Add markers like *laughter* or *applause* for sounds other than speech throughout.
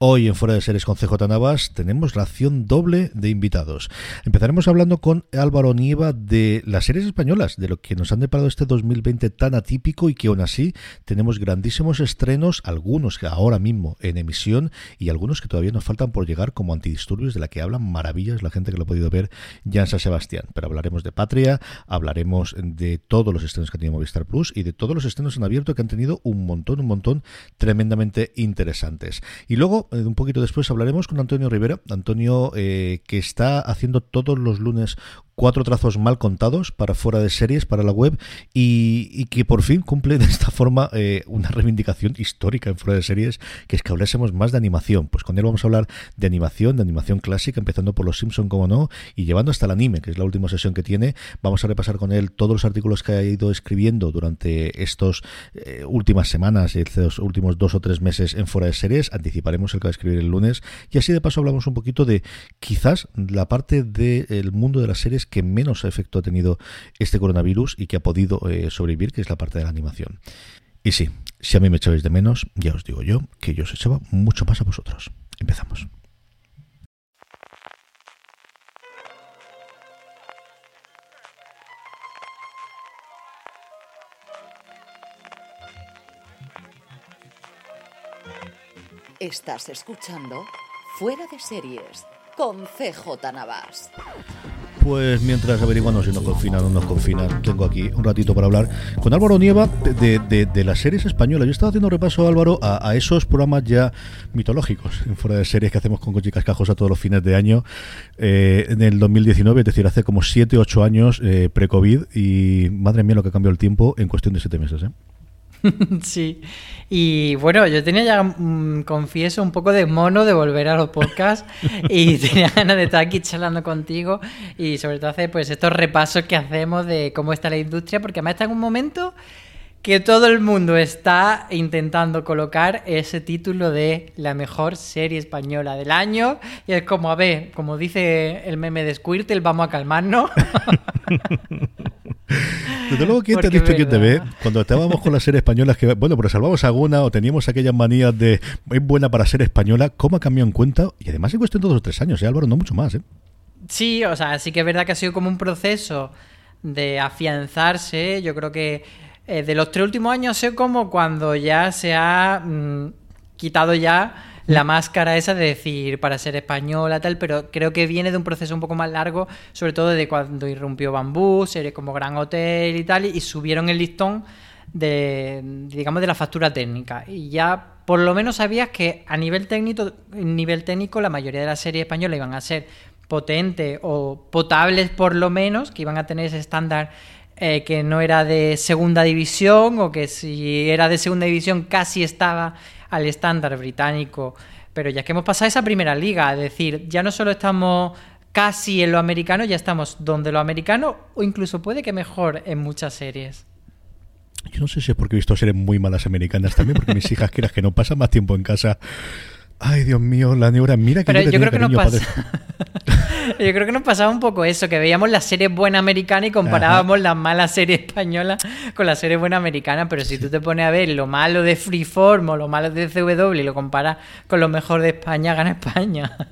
Hoy en Fuera de Series con CJ Navas tenemos la acción doble de invitados. Empezaremos hablando con Álvaro Nieva de las series españolas, de lo que nos han deparado este 2020 tan atípico y que aún así tenemos grandísimos estrenos, algunos ahora mismo en emisión y algunos que todavía nos faltan por llegar como antidisturbios de la que hablan maravillas la gente que lo ha podido ver ya en San Sebastián. Pero hablaremos de Patria, hablaremos de todos los estrenos que ha tenido Movistar Plus y de todos los estrenos en abierto que han tenido un montón, un montón tremendamente interesantes. Y luego un poquito después hablaremos con Antonio Rivera. Antonio eh, que está haciendo todos los lunes cuatro trazos mal contados para fuera de series, para la web, y, que por fin cumple de esta forma eh, una reivindicación histórica en fuera de series, que es que hablásemos más de animación. Pues con él vamos a hablar de animación, de animación clásica, empezando por Los Simpson, como no, y llevando hasta el anime, que es la última sesión que tiene. Vamos a repasar con él todos los artículos que ha ido escribiendo durante estos eh, últimas semanas, estos últimos dos o tres meses en fuera de series. Anticiparemos el que va a escribir el lunes, y así de paso hablamos un poquito de quizás la parte del mundo de las series que menos efecto ha tenido este coronavirus y que ha podido eh, sobrevivir, que es la parte de la animación. Y sí, si a mí me echabais de menos, ya os digo yo que yo os echaba mucho más a vosotros. Empezamos. Estás escuchando Fuera de Series con CJ Navas. Pues mientras averiguamos si nos confinan o no nos confinan, tengo aquí un ratito para hablar con Álvaro Nieva de, las series españolas. Yo estaba haciendo repaso, Álvaro, a, esos programas ya mitológicos en *laughs* fuera de series que hacemos con Cochi Cascajosa todos los fines de año eh, en el 2019, es decir, hace como 7, 8 años eh, pre-COVID y madre mía lo que cambió el tiempo en cuestión de 7 meses. ¿eh? *laughs* sí, y bueno, yo tenía ya, mm, confieso, un poco de mono de volver a los podcasts *laughs* y tenía ganas de estar aquí charlando contigo y sobre todo hacer pues estos repasos que hacemos de cómo está la industria, porque además está en un momento que todo el mundo está intentando colocar ese título de la mejor serie española del año y es como, a ver, como dice el meme de Squirtle, vamos a calmarnos. *laughs* Desde luego, ¿quién te ha dicho quién te ve? Cuando estábamos con las series españolas, que, bueno, pero salvamos alguna o teníamos aquellas manías de es buena para ser española, ¿cómo ha cambiado en cuenta? Y además en cuestión de dos o tres años, ¿eh, Álvaro? No mucho más, ¿eh? Sí, o sea, sí que es verdad que ha sido como un proceso de afianzarse. Yo creo que eh, de los tres últimos años sé como cuando ya se ha mm, quitado ya la máscara esa de decir para ser española, tal, pero creo que viene de un proceso un poco más largo, sobre todo de cuando irrumpió Bambú, series como Gran Hotel y tal, y subieron el listón de, digamos, de la factura técnica. Y ya por lo menos sabías que a nivel técnico, nivel técnico la mayoría de las series españolas iban a ser potentes o potables por lo menos, que iban a tener ese estándar eh, que no era de segunda división o que si era de segunda división casi estaba al estándar británico. Pero ya que hemos pasado esa primera liga, es decir, ya no solo estamos casi en lo americano, ya estamos donde lo americano o incluso puede que mejor en muchas series. Yo no sé si es porque he visto series muy malas americanas también, porque mis *laughs* hijas quieras que no pasan más tiempo en casa Ay, Dios mío, la neura, mira que yo, creo que pasa... *laughs* *laughs* yo creo que nos pasaba un poco eso, que veíamos la serie buena americana y comparábamos la mala serie española con la serie buena americana, pero si tú te pones a ver lo malo de Freeform o lo malo de CW y lo comparas con lo mejor de España, gana España. *laughs*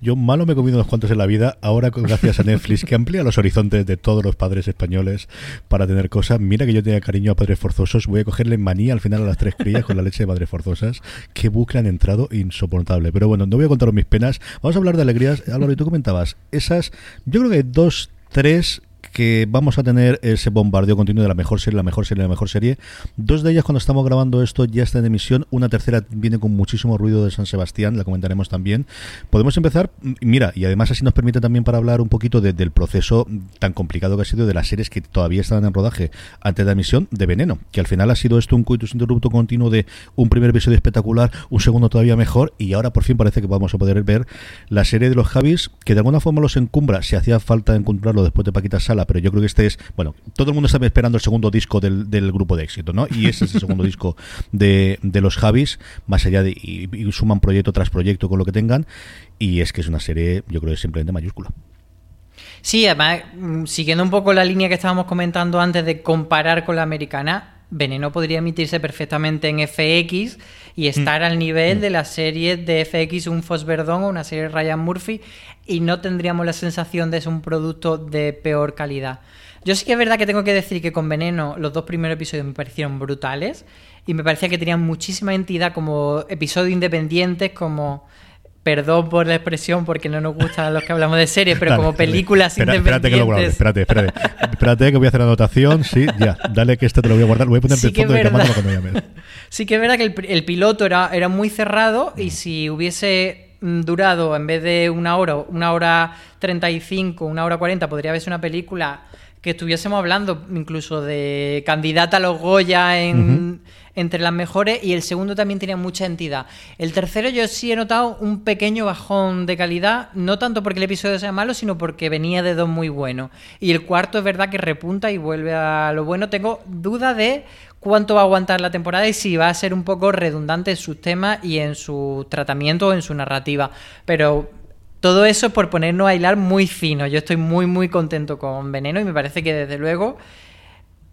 Yo malo me he comido unos cuantos en la vida, ahora gracias a Netflix, que amplía los horizontes de todos los padres españoles para tener cosas. Mira que yo tenía cariño a padres forzosos, voy a cogerle manía al final a las tres crías con la leche de padres forzosas. Qué bucle han entrado insoportable. Pero bueno, no voy a contaros mis penas. Vamos a hablar de alegrías. Álvaro, y tú comentabas, esas, yo creo que dos, tres que vamos a tener ese bombardeo continuo de la mejor serie, la mejor serie, la mejor serie. Dos de ellas cuando estamos grabando esto ya están en emisión, una tercera viene con muchísimo ruido de San Sebastián, la comentaremos también. Podemos empezar, mira, y además así nos permite también para hablar un poquito del proceso tan complicado que ha sido de las series que todavía están en rodaje antes de la emisión de Veneno, que al final ha sido esto un coitus interrupto continuo de un primer episodio espectacular, un segundo todavía mejor y ahora por fin parece que vamos a poder ver la serie de los Javis, que de alguna forma los encumbra, si hacía falta encontrarlo después de Paquita Sala, pero yo creo que este es, bueno, todo el mundo está esperando el segundo disco del, grupo de éxito, ¿no? Y ese es el segundo *laughs* disco de, los Javis, más allá de, y, suman proyecto tras proyecto con lo que tengan, y es que es una serie, yo creo que es simplemente mayúscula. Sí, además, mm, siguiendo un poco la línea que estábamos comentando antes de comparar con la americana, Veneno podría emitirse perfectamente en FX y estar al nivel de la serie de FX Un Fos Verdón o una serie de Ryan Murphy y no tendríamos la sensación de ser un producto de peor calidad. Yo sí que es verdad que tengo que decir que con Veneno los dos primeros episodios me parecieron brutales y me parecía que tenían muchísima entidad como episodios independientes, como perdón por la expresión porque no nos gustan los que hablamos de series, pero como películas independientes. Espérate que lo guardo, espérate, espérate. espérate que voy a hacer la anotación, sí, ya, dale que este te lo voy a guardar, lo voy a poner en el fondo de cuando llames. *laughs* Sí que es verdad que el, el piloto era, era muy cerrado y si hubiese mm, durado en vez de una hora, una hora 35, una hora 40, podría haberse una película que estuviésemos hablando incluso de candidata a los Goya en, entre las mejores y el segundo también tenía mucha entidad. El tercero yo sí he notado un pequeño bajón de calidad, no tanto porque el episodio sea malo, sino porque venía de dos muy buenos. Y el cuarto es verdad que repunta y vuelve a lo bueno. Tengo duda de cuánto va a aguantar la temporada y si va a ser un poco redundante en sus temas y en su tratamiento o en su narrativa. Pero todo eso es por ponernos a hilar muy fino. Yo estoy muy, muy contento con Veneno y me parece que desde luego,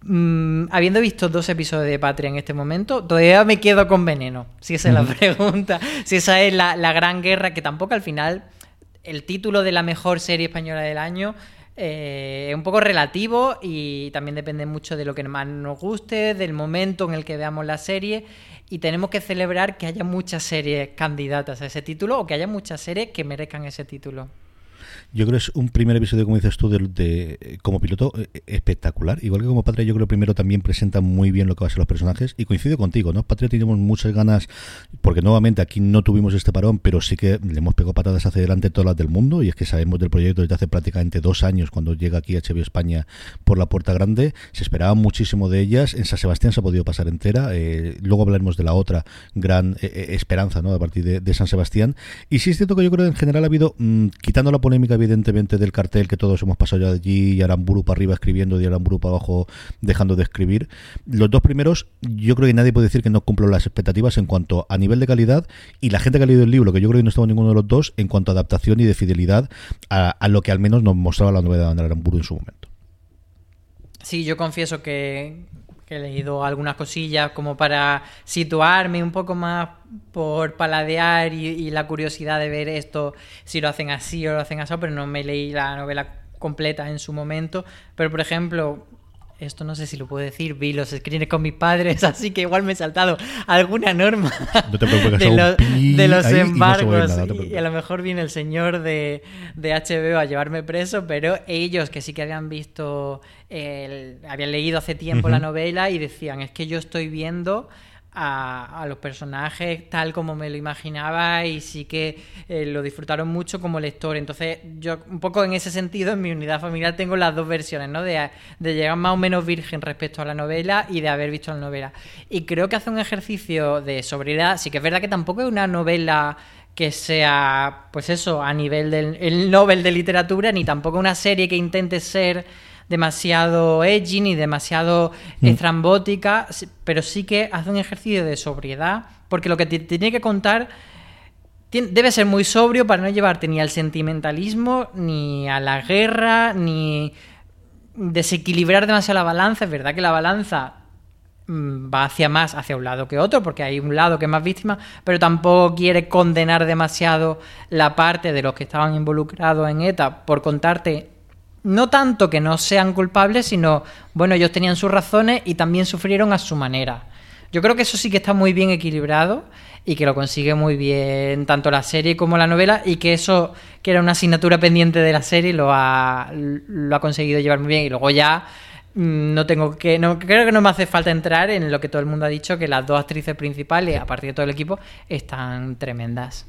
mm, habiendo visto dos episodios de Patria en este momento, todavía me quedo con Veneno. Si esa es la pregunta. Si esa es la, la gran guerra, que tampoco al final el título de la mejor serie española del año eh, es un poco relativo y también depende mucho de lo que más nos guste, del momento en el que veamos la serie y tenemos que celebrar que haya muchas series candidatas a ese título o que haya muchas series que merezcan ese título. Yo creo que es un primer episodio, como dices tú, de, como piloto eh, espectacular. Igual que como Patria, yo creo que primero también presenta muy bien lo que va a ser los personajes. Y coincido contigo, ¿no? Patria tenemos muchas ganas, porque nuevamente aquí no tuvimos este parón, pero sí que le hemos pegado patadas hacia adelante todas las del mundo. Y es que sabemos del proyecto desde hace prácticamente dos años, cuando llega aquí HBO España por la puerta grande. Se esperaba muchísimo de ellas. En San Sebastián se ha podido pasar entera. Eh, luego hablaremos de la otra gran eh, esperanza, ¿no? A partir de, San Sebastián. Y sí es cierto que yo creo que en general ha habido, mm, quitando la polémica evidentemente del cartel que todos hemos pasado ya allí y Aramburu para arriba escribiendo y Aramburu para abajo dejando de escribir. Los dos primeros, yo creo que nadie puede decir que no cumplo las expectativas en cuanto a nivel de calidad y la gente que ha leído el libro, que yo creo que no estaba ninguno de los dos, en cuanto a adaptación y de fidelidad a, lo que al menos nos mostraba la novedad de Aramburu en su momento. Sí, yo confieso que, que he leído algunas cosillas como para situarme un poco más por paladear y, la curiosidad de ver esto, si lo hacen así o lo hacen así, pero no me leí la novela completa en su momento. Pero, por ejemplo, esto no sé si lo puedo decir, vi los screens con mis padres, *laughs* así que igual me he saltado alguna norma de, los embargos. Y, a lo mejor viene el señor de, de, HBO a llevarme preso, pero ellos que sí que habían visto, habían leído hace tiempo la novela y decían, es que yo estoy viendo a, los personajes tal como me lo imaginaba y sí que eh, lo disfrutaron mucho como lector. Entonces, yo un poco en ese sentido, en mi unidad familiar tengo las dos versiones, ¿no? De, de llegar más o menos virgen respecto a la novela y de haber visto la novela. Y creo que hace un ejercicio de sobriedad. Sí que es verdad que tampoco es una novela que sea, pues eso, a nivel del el Nobel de literatura, ni tampoco una serie que intente ser demasiado edgy ni demasiado mm. estrambótica, pero sí que hace un ejercicio de sobriedad, porque lo que te tiene que contar debe ser muy sobrio para no llevarte ni al sentimentalismo, ni a la guerra, ni desequilibrar demasiado la balanza. Es verdad que la balanza mm, va hacia más, hacia un lado que otro, porque hay un lado que es más víctima, pero tampoco quiere condenar demasiado la parte de los que estaban involucrados en ETA por contarte no tanto que no sean culpables, sino, bueno, ellos tenían sus razones y también sufrieron a su manera. Yo creo que eso sí que está muy bien equilibrado y que lo consigue muy bien tanto la serie como la novela y que eso, que era una asignatura pendiente de la serie, lo ha, lo ha conseguido llevar muy bien y luego ya mm, no tengo que no creo que no me hace falta entrar en lo que todo el mundo ha dicho que las dos actrices principales a partir de todo el equipo están tremendas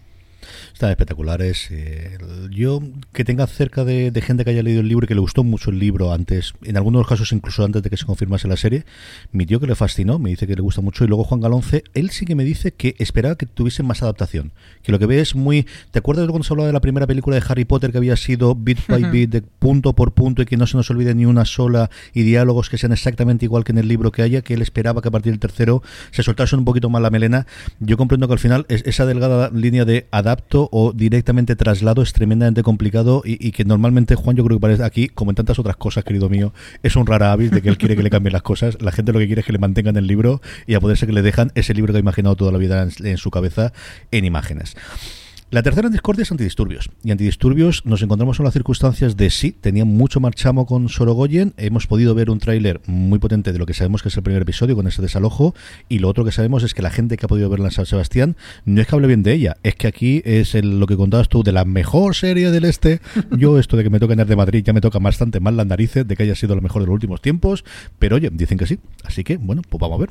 están espectaculares. Eh, yo que tenga cerca de, gente que haya leído el libro y que le gustó mucho el libro antes, en algunos casos incluso antes de que se confirmase la serie, mi tío que le fascinó, me dice que le gusta mucho y luego Juan Galonce, él sí que me dice que esperaba que tuviese más adaptación, que lo que ve es muy... ¿Te acuerdas de cuando se hablaba de la primera película de Harry Potter que había sido bit by bit, de punto por punto y que no se nos olvide ni una sola y diálogos que sean exactamente igual que en el libro que haya, que él esperaba que a partir del tercero se soltase un poquito más la melena? Yo comprendo que al final es esa delgada línea de adaptación o directamente traslado es tremendamente complicado y, que normalmente Juan yo creo que parece aquí, como en tantas otras cosas, querido mío, es un rara avis de que él quiere que le cambien las cosas. La gente lo que quiere es que le mantengan el libro y a poder ser que le dejan ese libro que ha imaginado toda la vida en su cabeza en imágenes. La tercera discordia es antidisturbios. Y antidisturbios nos encontramos en las circunstancias de sí, tenía mucho marchamo con Sorogoyen. Hemos podido ver un tráiler muy potente de lo que sabemos que es el primer episodio con ese desalojo. Y lo otro que sabemos es que la gente que ha podido verla en San Sebastián no es que hable bien de ella, es que aquí es lo que contabas tú de la mejor serie del este. *laughs* Yo, esto de que me toque Nerd de Madrid ya me toca bastante mal las narices de que haya sido lo mejor de los últimos tiempos. Pero oye, dicen que sí. Así que, bueno, pues vamos a ver.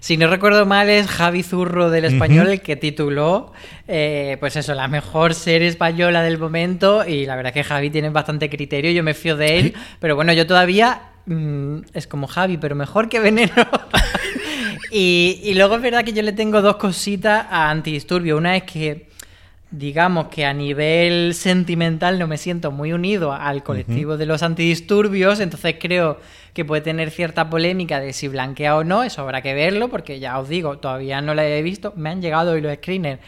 Si no recuerdo mal, es Javi Zurro del español el que tituló, eh, pues eso, la mejor serie española del momento. Y la verdad es que Javi tiene bastante criterio, yo me fío de él. Pero bueno, yo todavía mm, es como Javi, pero mejor que Veneno. *laughs* y, y luego es verdad que yo le tengo dos cositas a Antidisturbio. Una es que digamos que a nivel sentimental no me siento muy unido al colectivo de los antidisturbios, entonces creo que puede tener cierta polémica de si blanquea o no, eso habrá que verlo, porque ya os digo, todavía no la he visto, me han llegado hoy los screeners,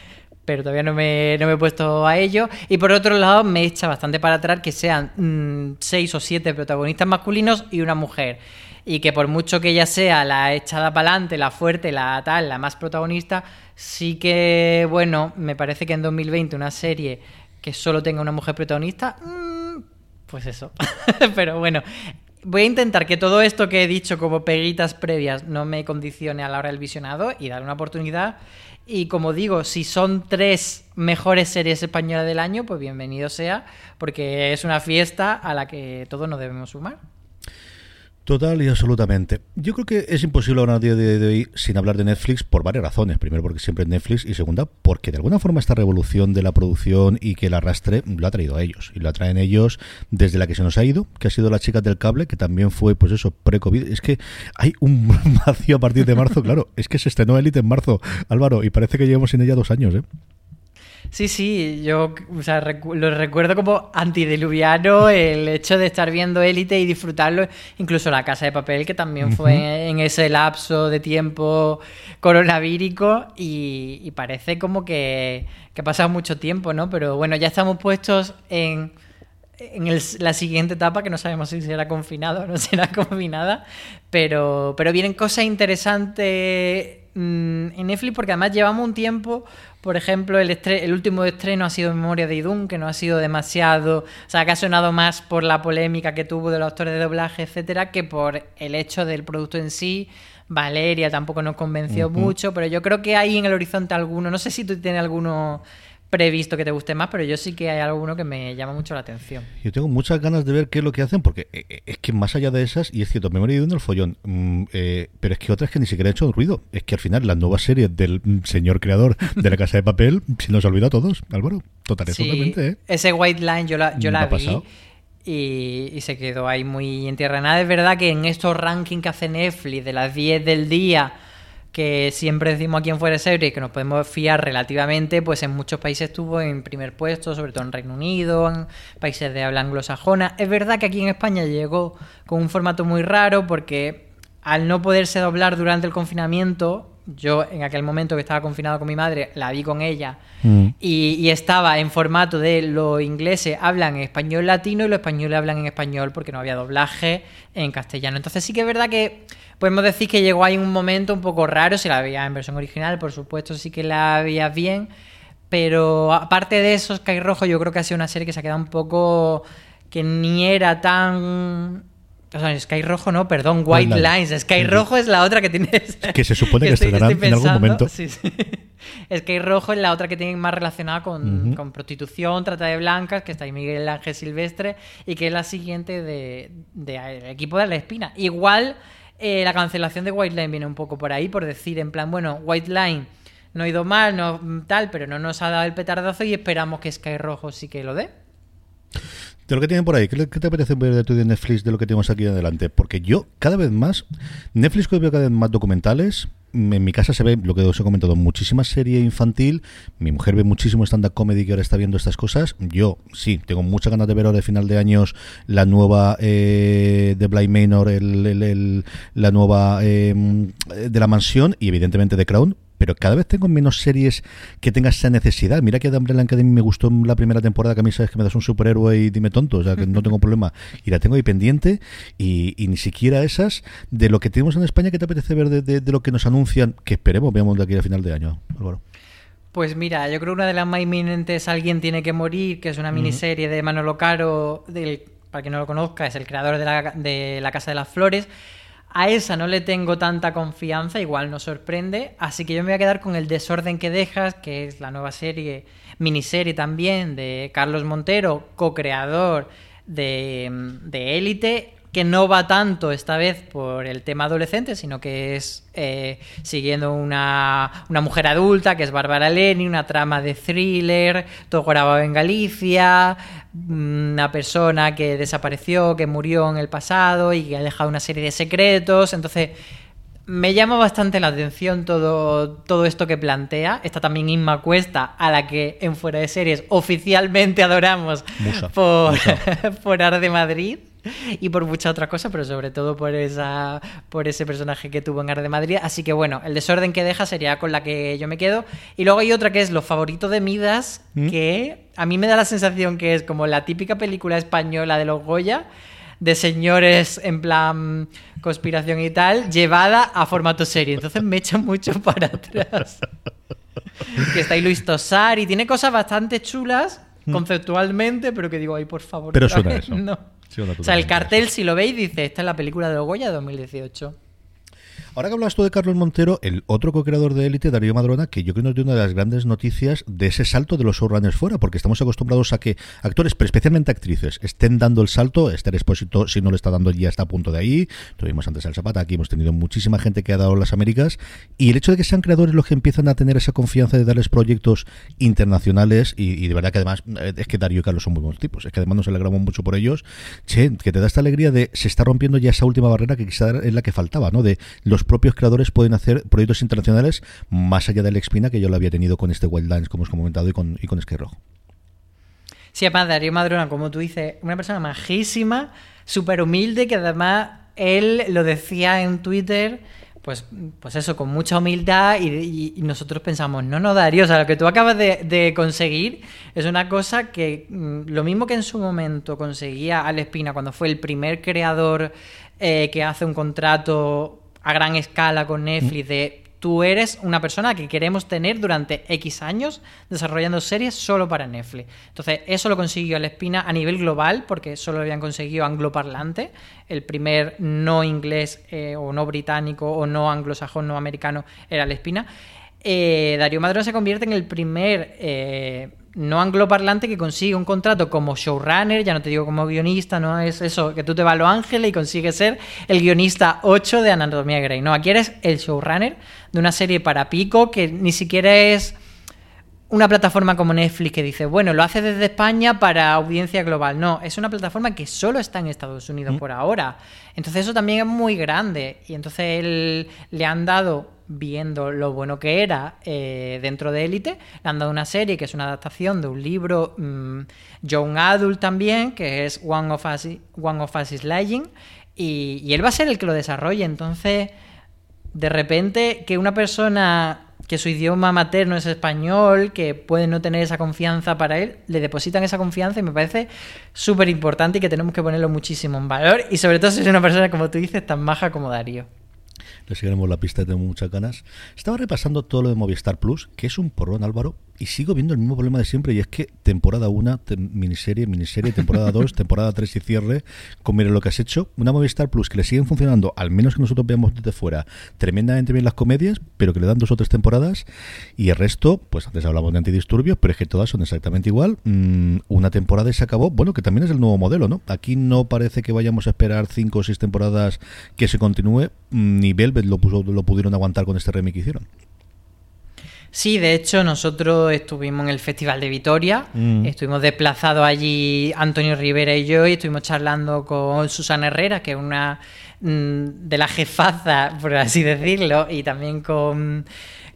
pero todavía no me, no me he puesto a ello. Y por otro lado, me echa bastante para atrás que sean mm, seis o siete protagonistas masculinos y una mujer y que por mucho que ella sea la echada para adelante, la fuerte, la tal, la más protagonista, sí que, bueno, me parece que en 2020 una serie que solo tenga una mujer protagonista, mm, pues eso. *laughs* Pero bueno, voy a intentar que todo esto que he dicho como peguitas previas no me condicione a la hora del visionado y dar una oportunidad. Y como digo, si son tres mejores series españolas del año, pues bienvenido sea, porque es una fiesta a la que todos nos debemos sumar. Total y absolutamente. Yo creo que es imposible ahora a día de hoy sin hablar de Netflix por varias razones. Primero porque siempre es Netflix y segunda porque de alguna forma esta revolución de la producción y que el arrastre lo ha traído a ellos. Y lo atraen ellos desde la que se nos ha ido, que ha sido la chica del cable, que también fue pues eso, pre-COVID. Es que hay un *laughs* vacío a partir de marzo, claro. Es que se estrenó Elite en marzo, Álvaro, y parece que llevamos sin ella dos años, ¿eh? Sí, sí, yo lo recuerdo como antidiluviano el hecho de estar viendo Élite y disfrutarlo, incluso La Casa de Papel, que también fue en ese lapso de tiempo coronavírico y, parece como que, ha pasado mucho tiempo, ¿no? Pero bueno, ya estamos puestos en, la siguiente etapa, que no sabemos si será confinado o no *laughs* será confinada, pero, pero vienen cosas interesantes mm, en Netflix porque además llevamos un tiempo por ejemplo, el, el último estreno ha sido Memoria de Idun, que no ha sido demasiado. O sea, que ha sonado más por la polémica que tuvo de los actores de doblaje, etcétera, que por el hecho del producto en sí. Valeria tampoco nos convenció mucho, pero yo creo que hay en el horizonte alguno. No sé si tú tienes alguno previsto que te guste más, pero yo sí que hay alguno que me llama mucho la atención. Yo tengo muchas ganas de ver qué es lo que hacen, porque eh, eh, es que más allá de esas, y es cierto, Memoria de uno el follón, mm, eh, pero es que otras que ni siquiera han hecho ruido. Es que al final la nueva serie del mm, señor creador de la Casa de Papel *laughs* se nos olvidó a todos, Álvaro. Total, totalmente. Ese White Line yo la, yo la vi. Y, y, se quedó ahí muy en tierra. Nada, es verdad que en estos rankings que hace Netflix de las 10 del día que siempre decimos aquí en Fuera de Serie que nos podemos fiar relativamente, pues en muchos países estuvo en primer puesto, sobre todo en Reino Unido, en países de habla anglosajona. Es verdad que aquí en España llegó con un formato muy raro porque al no poderse doblar durante el confinamiento, yo en aquel momento que estaba confinado con mi madre, la vi con ella mm. y, y, estaba en formato de los ingleses hablan en español latino y los españoles hablan en español porque no había doblaje en castellano. Entonces sí que es verdad que podemos decir que llegó ahí un momento un poco raro, si la veía en versión original, por supuesto sí que la veía bien, pero aparte de eso, Sky Rojo yo creo que ha sido una serie que se ha quedado un poco que ni era tan o sea, Sky Rojo no, perdón, White Lines. Sky Rojo es la otra que tienes. Que se supone que *laughs* estarán en algún momento. Sí, sí. *laughs* Sky Rojo es la otra que tiene más relacionada con, prostitución, trata de blancas, que está ahí Miguel Ángel Silvestre, y que es la siguiente de, equipo de la espina. Igual eh, la cancelación de White Line viene un poco por ahí, por decir, en plan, bueno, White Line no ha ido mal, no tal, pero no nos ha dado el petardazo y esperamos que Sky Rojo sí que lo dé. De lo que tienen por ahí, ¿qué, te parece ver de tu de Netflix de lo que tenemos aquí adelante? Porque yo, cada vez más, Netflix veo cada vez más documentales. En mi casa se ve, lo que os he comentado, muchísima serie infantil. Mi mujer ve muchísimo stand-up comedy que ahora está viendo estas cosas. Yo, sí, tengo muchas ganas de ver ahora de final de años la nueva eh, de Blind Manor, el, la nueva eh, de la mansión y evidentemente de Crown pero cada vez tengo menos series que tengan esa necesidad. Mira que The Umbrella Academy me gustó la primera temporada, que a mí sabes que me das un superhéroe y dime tonto, o sea que no tengo problema. Y la tengo ahí pendiente, y, ni siquiera esas de lo que tenemos en España que te apetece ver de, lo que nos anuncian, que esperemos, veamos de aquí a final de año, Álvaro. Pues mira, yo creo que una de las más inminentes, Alguien tiene que morir, que es una miniserie de Manolo Caro, del, para quien no lo conozca, es el creador de la, de la Casa de las Flores. A esa no le tengo tanta confianza, igual nos sorprende, así que yo me voy a quedar con El desorden que dejas, que es la nueva serie, miniserie también de Carlos Montero, co-creador de Élite, que no va tanto esta vez por el tema adolescente, sino que es eh, siguiendo una, una, mujer adulta, que es Bárbara Leni, una trama de thriller, todo grabado en Galicia, una persona que desapareció, que murió en el pasado y que ha dejado una serie de secretos. Entonces, me llama bastante la atención todo, todo esto que plantea. Está también Inma Cuesta, a la que en Fuera de Series oficialmente adoramos por, *laughs* por Ar de Madrid *laughs* y por muchas otras cosas, pero sobre todo por esa por ese personaje que tuvo en Ar de Madrid. Así que bueno, el desorden que deja sería con la que yo me quedo. Y luego hay otra que es Los favoritos de Midas, ¿Mm? que a mí me da la sensación que es como la típica película española de los Goya, de señores en plan conspiración y tal, llevada a formato serie. Entonces me echa mucho *laughs* para atrás. que está ahí Luis Tosar y tiene cosas bastante chulas ¿Mm? conceptualmente, pero que digo, ay, por favor. Pero suena eso. No o sea, el cartel, si lo veis, dice, esta es la película de Goya 2018. Ahora que hablas tú de Carlos Montero, el otro co-creador de Élite, Darío Madrona, que yo creo que es una de las grandes noticias de ese salto de los showrunners fuera, porque estamos acostumbrados a que actores, pero especialmente actrices, estén dando el salto. Esther Expósito, si no lo está dando, ya está a punto de ahí. Tuvimos antes al Zapata, aquí hemos tenido muchísima gente que ha dado las Américas. Y el hecho de que sean creadores los que empiezan a tener esa confianza de darles proyectos internacionales, y, de verdad que además eh, es que Darío y Carlos son muy buenos tipos, es que además nos alegramos mucho por ellos. Che, que te da esta alegría de se está rompiendo ya esa última barrera que quizá es la que faltaba, ¿no? De los propios creadores pueden hacer proyectos internacionales más allá del Expina que yo lo había tenido con este Wildlands, como os he comentado, y con, y con Rojo. Sí, además Darío Madrona, como tú dices, una persona majísima, súper humilde, que además él lo decía en Twitter, pues, pues eso, con mucha humildad y, nosotros pensamos, no, no, Darío, o sea, lo que tú acabas de, conseguir es una cosa que mm, lo mismo que en su momento conseguía Al Espina cuando fue el primer creador eh, que hace un contrato a gran escala con Netflix de tú eres una persona que queremos tener durante X años desarrollando series solo para Netflix. Entonces, eso lo consiguió El Espina a nivel global, porque solo lo habían conseguido angloparlante, el primer no inglés eh, o no británico o no anglosajón, no americano, era El Espina. Eh, Darío Madrón se convierte en el primer eh, no angloparlante que consigue un contrato como showrunner, ya no te digo como guionista, no es eso, que tú te vas a Los Ángeles y consigues ser el guionista 8 de Anatomía Grey. No, aquí eres el showrunner de una serie para pico que ni siquiera es una plataforma como Netflix que dice, bueno, lo hace desde España para audiencia global. No, es una plataforma que solo está en Estados Unidos mm. por ahora. Entonces eso también es muy grande. Y entonces él, le han dado viendo lo bueno que era eh, dentro de Élite. Le han dado una serie que es una adaptación de un libro mm, Young Adult también, que es One of Us, One of Us is Lying. Y, y él va a ser el que lo desarrolle. Entonces, de repente, que una persona que su idioma materno es español, que puede no tener esa confianza para él, le depositan esa confianza y me parece súper importante y que tenemos que ponerlo muchísimo en valor. Y sobre todo si es una persona, como tú dices, tan maja como Darío le seguiremos la pista, tengo muchas ganas. Estaba repasando todo lo de Movistar Plus, que es un porrón, Álvaro, y sigo viendo el mismo problema de siempre, y es que temporada 1, miniserie, miniserie, temporada *laughs* 2, temporada 3 y cierre, con mire lo que has hecho, una Movistar Plus que le siguen funcionando, al menos que nosotros veamos desde fuera, tremendamente bien las comedias, pero que le dan dos o tres temporadas, y el resto, pues antes hablamos de antidisturbios, pero es que todas son exactamente igual. Mm, una temporada y se acabó, bueno, que también es el nuevo modelo, ¿no? Aquí no parece que vayamos a esperar cinco o seis temporadas que se continúe, mm, ni Velvet lo, lo pudieron aguantar con este remake que hicieron. Sí, de hecho, nosotros estuvimos en el Festival de Vitoria, mm. estuvimos desplazados allí Antonio Rivera y yo, y estuvimos charlando con Susana Herrera, que es una mm, de las jefazas, por así decirlo, y también con,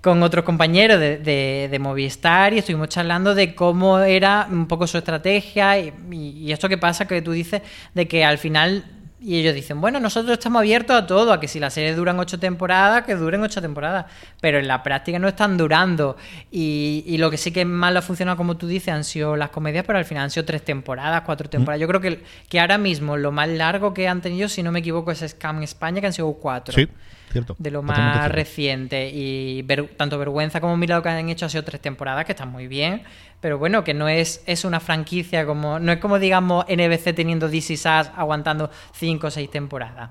otros compañeros de, Movistar, y estuvimos charlando de cómo era un poco su estrategia, y, y esto que pasa que tú dices, de que al final y ellos dicen, bueno, nosotros estamos abiertos a todo, a que si las series duran ocho temporadas, que duren ocho temporadas, pero en la práctica no están durando. Y, lo que sí que lo ha funcionado, como tú dices, han sido las comedias, pero al final han sido tres temporadas, cuatro temporadas. Yo creo que, que ahora mismo lo más largo que han tenido, si no me equivoco, es Scam España, que han sido cuatro. Sí. Cierto, de lo más reciente y tanto vergüenza como mira lo que han hecho ha sido tres temporadas que están muy bien pero bueno que no es, es una franquicia como no es como digamos NBC teniendo DC Sass aguantando cinco o seis temporadas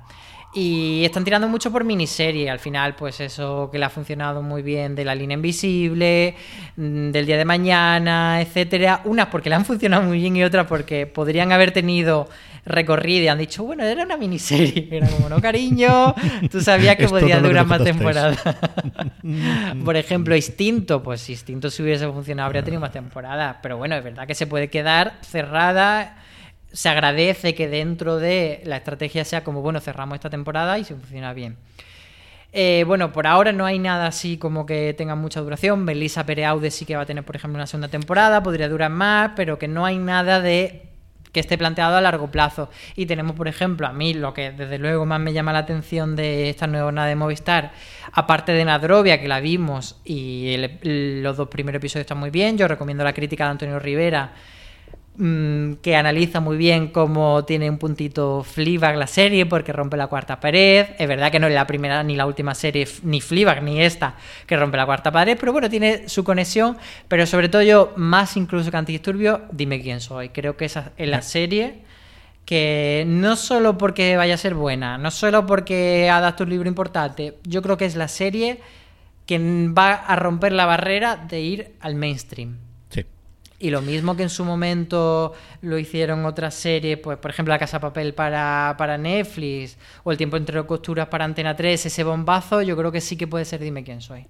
y están tirando mucho por miniserie. Al final, pues eso que le ha funcionado muy bien de la línea invisible, mm, del día de mañana, etcétera. Unas porque le han funcionado muy bien y otras porque podrían haber tenido recorrido y han dicho, bueno, era una miniserie. *laughs* Era como, no, cariño, tú sabías que podía durar más temporadas. *laughs* por ejemplo, Instinto, pues si Instinto si hubiese funcionado habría tenido más temporadas. Pero bueno, es verdad que se puede quedar cerrada se agradece que dentro de la estrategia sea como, bueno, cerramos esta temporada y se funciona bien. Eh, bueno, por ahora no hay nada así como que tenga mucha duración. Melissa Pereaude sí que va a tener, por ejemplo, una segunda temporada, podría durar más, pero que no hay nada de que esté planteado a largo plazo. Y tenemos, por ejemplo, a mí lo que desde luego más me llama la atención de esta nueva nada de Movistar, aparte de Nadrovia, que la vimos y los dos primeros episodios están muy bien, yo recomiendo la crítica de Antonio Rivera Mm, que analiza muy bien cómo tiene un puntito Fleabag la serie porque rompe la cuarta pared. Es verdad que no es la primera ni la última serie, ni Fleabag ni esta, que rompe la cuarta pared, pero bueno, tiene su conexión. Pero sobre todo yo, más incluso que Antidisturbio, dime quién soy. Creo que esa es la serie que no solo porque vaya a ser buena, no solo porque adapta un libro importante, yo creo que es la serie que va a romper la barrera de ir al mainstream. Y lo mismo que en su momento lo hicieron otras series, pues por ejemplo La Casa Papel para, para Netflix o El Tiempo entre costuras para Antena 3, ese bombazo, yo creo que sí que puede ser Dime quién soy.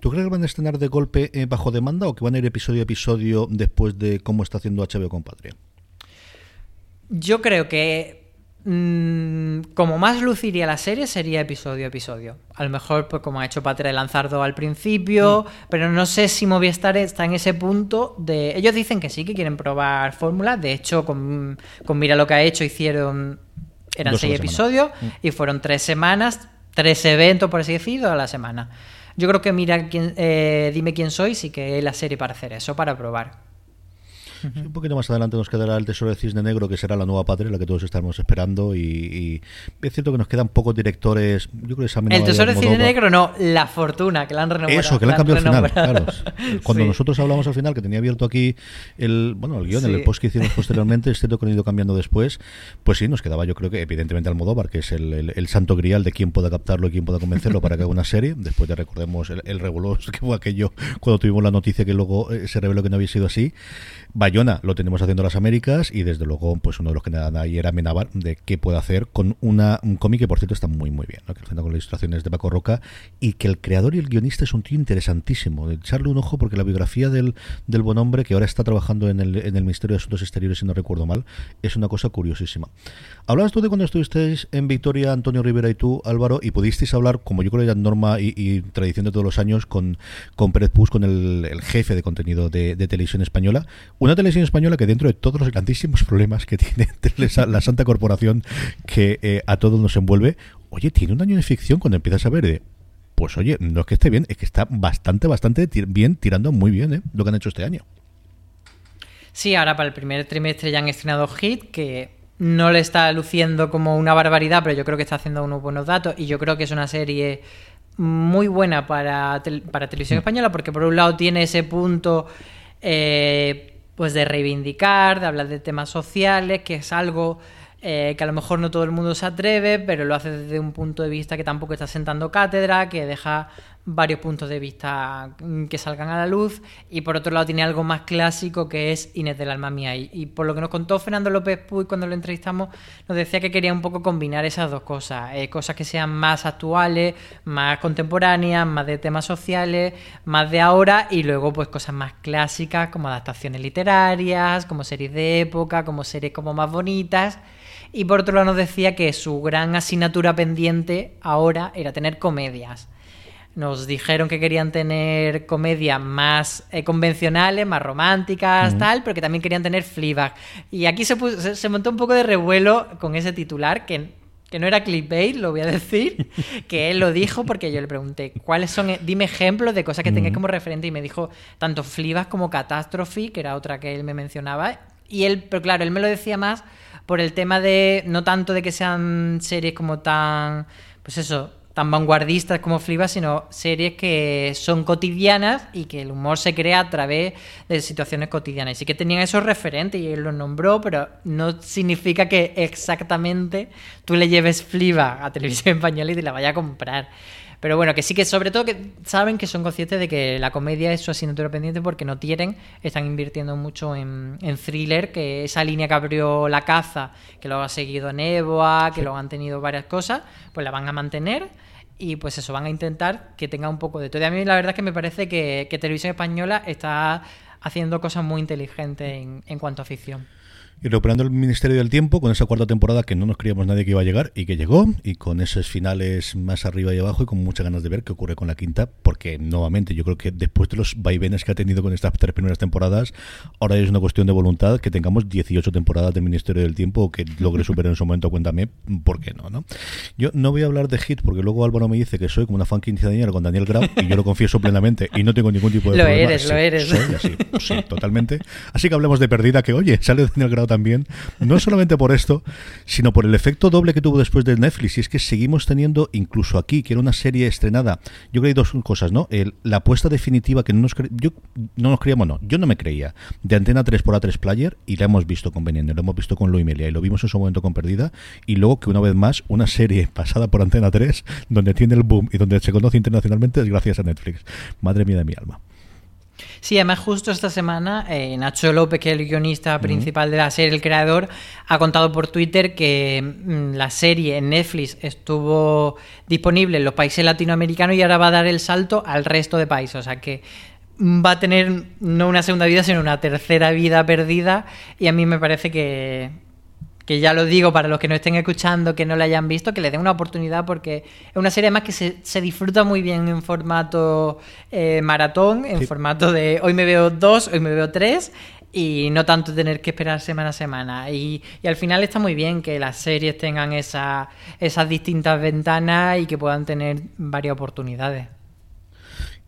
¿Tú crees que van a estrenar de golpe eh, bajo demanda o que van a ir episodio a episodio después de cómo está haciendo HBO con Patria? Yo creo que Mm, como más luciría la serie sería episodio a episodio. A lo mejor, pues como ha hecho Patria de Lanzardo al principio, mm. pero no sé si Movistar está en ese punto de... Ellos dicen que sí, que quieren probar fórmulas. De hecho, con, Mira lo que ha hecho, hicieron... Eran seis episodios mm. y fueron tres semanas, tres eventos, por así decirlo, a la semana. Yo creo que Mira, quién, eh, dime quién soy, sí que es la serie para hacer eso, para probar un poquito más adelante nos quedará el Tesoro de Cisne Negro, que será la nueva patria, la que todos estamos esperando. Y, es cierto que nos quedan pocos directores. Yo creo que El Tesoro de Cisne Negro, no, La Fortuna, que la han renovado. Eso, que la han cambiado al final. *laughs* Cuando nosotros hablamos al final, que tenía abierto aquí el, bueno, el guion, el post que hicimos posteriormente, es cierto que han ido cambiando después. Pues sí, nos quedaba, yo creo que evidentemente Almodóvar, que es el, santo grial de quién pueda captarlo y quién pueda convencerlo para que haga una serie. Después ya recordemos el, el que fue aquello cuando tuvimos la noticia que luego eh, se reveló que no había sido así. Bayona lo tenemos haciendo las Américas y desde luego pues uno de los que nada ahí era Menabar de qué puede hacer con una, un cómic que por cierto está muy muy bien, ¿no? que con las ilustraciones de Paco Roca y que el creador y el guionista es un tío interesantísimo, echarle un ojo porque la biografía del, del buen hombre que ahora está trabajando en el, en el Ministerio de Asuntos Exteriores si no recuerdo mal, es una cosa curiosísima. Hablabas tú de cuando estuvisteis en Victoria, Antonio Rivera y tú, Álvaro, y pudisteis hablar, como yo creo ya norma y, tradición de todos los años, con, con Pérez Pus, con el, jefe de contenido de televisión española, una televisión española que dentro de todos los grandísimos problemas que *laughs* tiene la Santa Corporación que eh, a todos nos envuelve, oye, tiene un año de ficción cuando empiezas a ver de pues oye, no es que esté bien, es que está bastante, bastante bien, tirando muy bien ¿eh? lo que han hecho este año. Sí, ahora para el primer trimestre ya han estrenado Hit, que no le está luciendo como una barbaridad, pero yo creo que está haciendo unos buenos datos y yo creo que es una serie muy buena para, para televisión mm. española porque por un lado tiene ese punto eh, pues de reivindicar, de hablar de temas sociales, que es algo eh, que a lo mejor no todo el mundo se atreve, pero lo hace desde un punto de vista que tampoco está sentando cátedra, que deja varios puntos de vista que salgan a la luz. Y por otro lado tiene algo más clásico que es Inés del alma mía. Y, por lo que nos contó Fernando López Puy cuando lo entrevistamos nos decía que quería un poco combinar esas dos cosas. Eh, cosas que sean más actuales más contemporáneas más de temas sociales más de ahora y luego pues cosas más clásicas como adaptaciones literarias como series de época como series como más bonitas. Y por otro lado nos decía que su gran asignatura pendiente ahora era tener comedias nos dijeron que querían tener comedias más eh, convencionales, más románticas, tal, pero que también querían tener Fleabag. Y aquí se, se, montó un poco de revuelo con ese titular, que que no era clickbait, lo voy a decir, *laughs* que él lo dijo porque yo le pregunté, ¿cuáles son? Dime ejemplos de cosas que tengáis como referente y me dijo tanto Flivas como Catastrophe, que era otra que él me mencionaba, y él, pero claro, él me lo decía más por el tema de, no tanto de que sean series como tan, pues eso, tan vanguardistas como Fliba, sino series que son cotidianas y que el humor se crea a través de situaciones cotidianas. Y sí que tenían esos referentes y él los nombró, pero no significa que exactamente tú le lleves Fliba a televisión española y te la vaya a comprar. Pero bueno, que sí que sobre todo que saben que son conscientes de que la comedia es su asignatura pendiente porque no tienen, están invirtiendo mucho en, thriller, que esa línea que abrió La Caza, que lo ha seguido Neboa, que lo han tenido varias cosas, pues la van a mantener y pues eso, van a intentar que tenga un poco de todo. Y a mí la verdad es que me parece que, Televisión Española está haciendo cosas muy inteligentes en, en cuanto a ficción. Y recuperando el Ministerio del Tiempo con esa cuarta temporada que no nos creíamos nadie que iba a llegar y que llegó, y con esos finales más arriba y abajo, y con muchas ganas de ver qué ocurre con la quinta, porque nuevamente yo creo que después de los vaivenes que ha tenido con estas tres primeras temporadas, ahora es una cuestión de voluntad que tengamos 18 temporadas del Ministerio del Tiempo o que logre superar en su momento, cuéntame por qué no, ¿no? Yo no voy a hablar de Hit porque luego Álvaro me dice que soy como una fan quinceañera con Daniel Grau y yo lo confieso plenamente y no tengo ningún tipo de lo problema. Eres, lo eres, Soy así, sí, totalmente. Así que hablemos de Perdida, que oye, sale Daniel Grau también. No solamente por esto, sino por el efecto doble que tuvo después de Netflix. Y es que seguimos teniendo, incluso aquí, que era una serie estrenada, yo hay dos cosas, ¿no? la apuesta definitiva que no nos, yo, no nos creíamos, no, yo no me creía, de Antena 3 por A3 Player, y la hemos visto con Benigno, lo hemos visto con Melia y lo vimos en su momento con Perdida, y luego que una vez más, una serie *laughs* pasada por Antena 3, donde tiene el boom y donde se conoce internacionalmente, es gracias a Netflix. Madre mía de mi alma. Sí, además justo esta semana eh, Nacho López, que es el guionista principal de la serie, el creador, ha contado por Twitter que mm, la serie en Netflix estuvo disponible en los países latinoamericanos y ahora va a dar el salto al resto de países. O sea que va a tener no una segunda vida, sino una tercera vida perdida y a mí me parece que que ya lo digo para los que no estén escuchando, que no la hayan visto, que le den una oportunidad porque es una serie más que se, se disfruta muy bien en formato eh, maratón, en formato de hoy me veo dos, hoy me veo tres y no tanto tener que esperar semana a semana. Y, y al final está muy bien que las series tengan esa, esas distintas ventanas y que puedan tener varias oportunidades.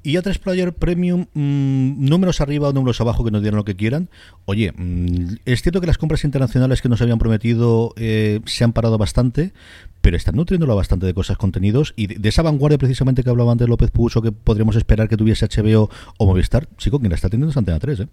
Y A3 Player Premium, mm, números arriba o números abajo que nos dieran lo que quieran. Oye, mm, es cierto que las compras internacionales que nos habían prometido eh, se han parado bastante, pero están nutriéndolo bastante de cosas, contenidos. Y de, esa vanguardia precisamente que hablaban de López Puso, que podríamos esperar que tuviese HBO o Movistar, chico, quien la está teniendo es Antena 3, ¿eh?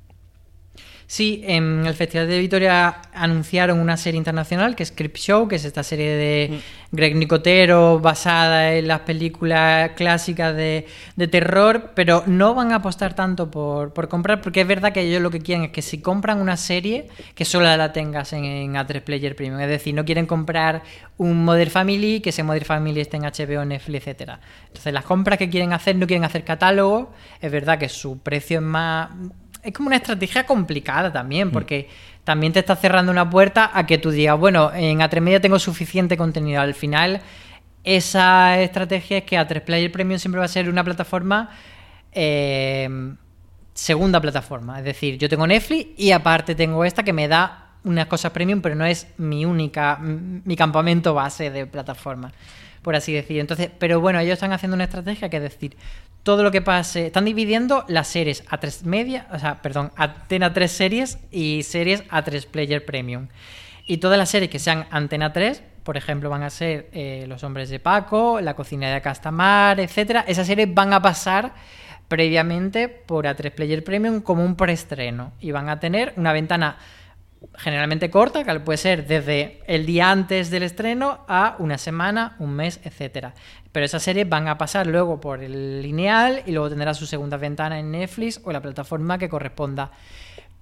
Sí, en el Festival de Vitoria anunciaron una serie internacional que es Script Show, que es esta serie de mm. Greg Nicotero basada en las películas clásicas de, terror, pero no van a apostar tanto por, comprar, porque es verdad que ellos lo que quieren es que si compran una serie, que solo la tengas en, A3 Player Premium. Es decir, no quieren comprar un Modern Family, que ese Modern Family esté en HBO, Netflix, etcétera. Entonces, las compras que quieren hacer no quieren hacer catálogo. Es verdad que su precio es más es como una estrategia complicada también, mm. porque también te está cerrando una puerta a que tú digas, bueno, en A3 Media tengo suficiente contenido. Al final, esa estrategia es que A3 Player Premium siempre va a ser una plataforma eh, segunda plataforma. Es decir, yo tengo Netflix y aparte tengo esta que me da unas cosas premium, pero no es mi única, mi campamento base de plataforma por así decir. Entonces, pero bueno, ellos están haciendo una estrategia que es decir, todo lo que pase, están dividiendo las series a tres media, o sea, perdón, Antena 3 series y series a 3 Player Premium. Y todas las series que sean Antena 3, por ejemplo, van a ser eh, Los Hombres de Paco, La Cocina de Castamar, etcétera. Esas series van a pasar previamente por A3 Player Premium como un preestreno y van a tener una ventana generalmente corta, que puede ser desde el día antes del estreno a una semana, un mes, etcétera. Pero esas series van a pasar luego por el lineal y luego tendrá su segunda ventana en Netflix o la plataforma que corresponda.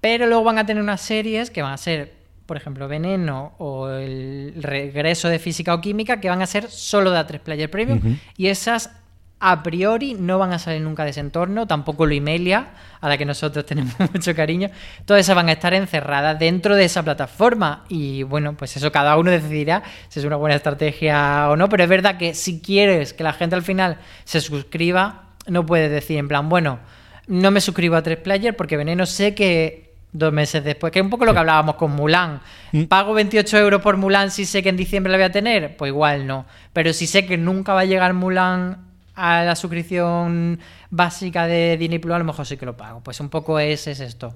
Pero luego van a tener unas series que van a ser, por ejemplo, Veneno o el regreso de Física o Química, que van a ser solo de A3 Player Premium. Y esas a priori no van a salir nunca de ese entorno, tampoco lo Imelia, a la que nosotros *laughs* tenemos mucho cariño. Todas esas van a estar encerradas dentro de esa plataforma. Y bueno, pues eso cada uno *laughs* decidirá si es una buena estrategia o no. Pero es verdad que si quieres que la gente al final se suscriba, no puedes decir en plan, bueno, no me suscribo a 3 Player porque Veneno sé que dos meses después, que es un poco lo que hablábamos con Mulan. Mm. ¿Pago 28 euros por Mulan si sé que en diciembre la voy a tener? Pues igual no. Pero si sé que nunca va a llegar Mulan a la suscripción básica de Disney Plus, a lo mejor sí que lo pago. Pues un poco es, es esto.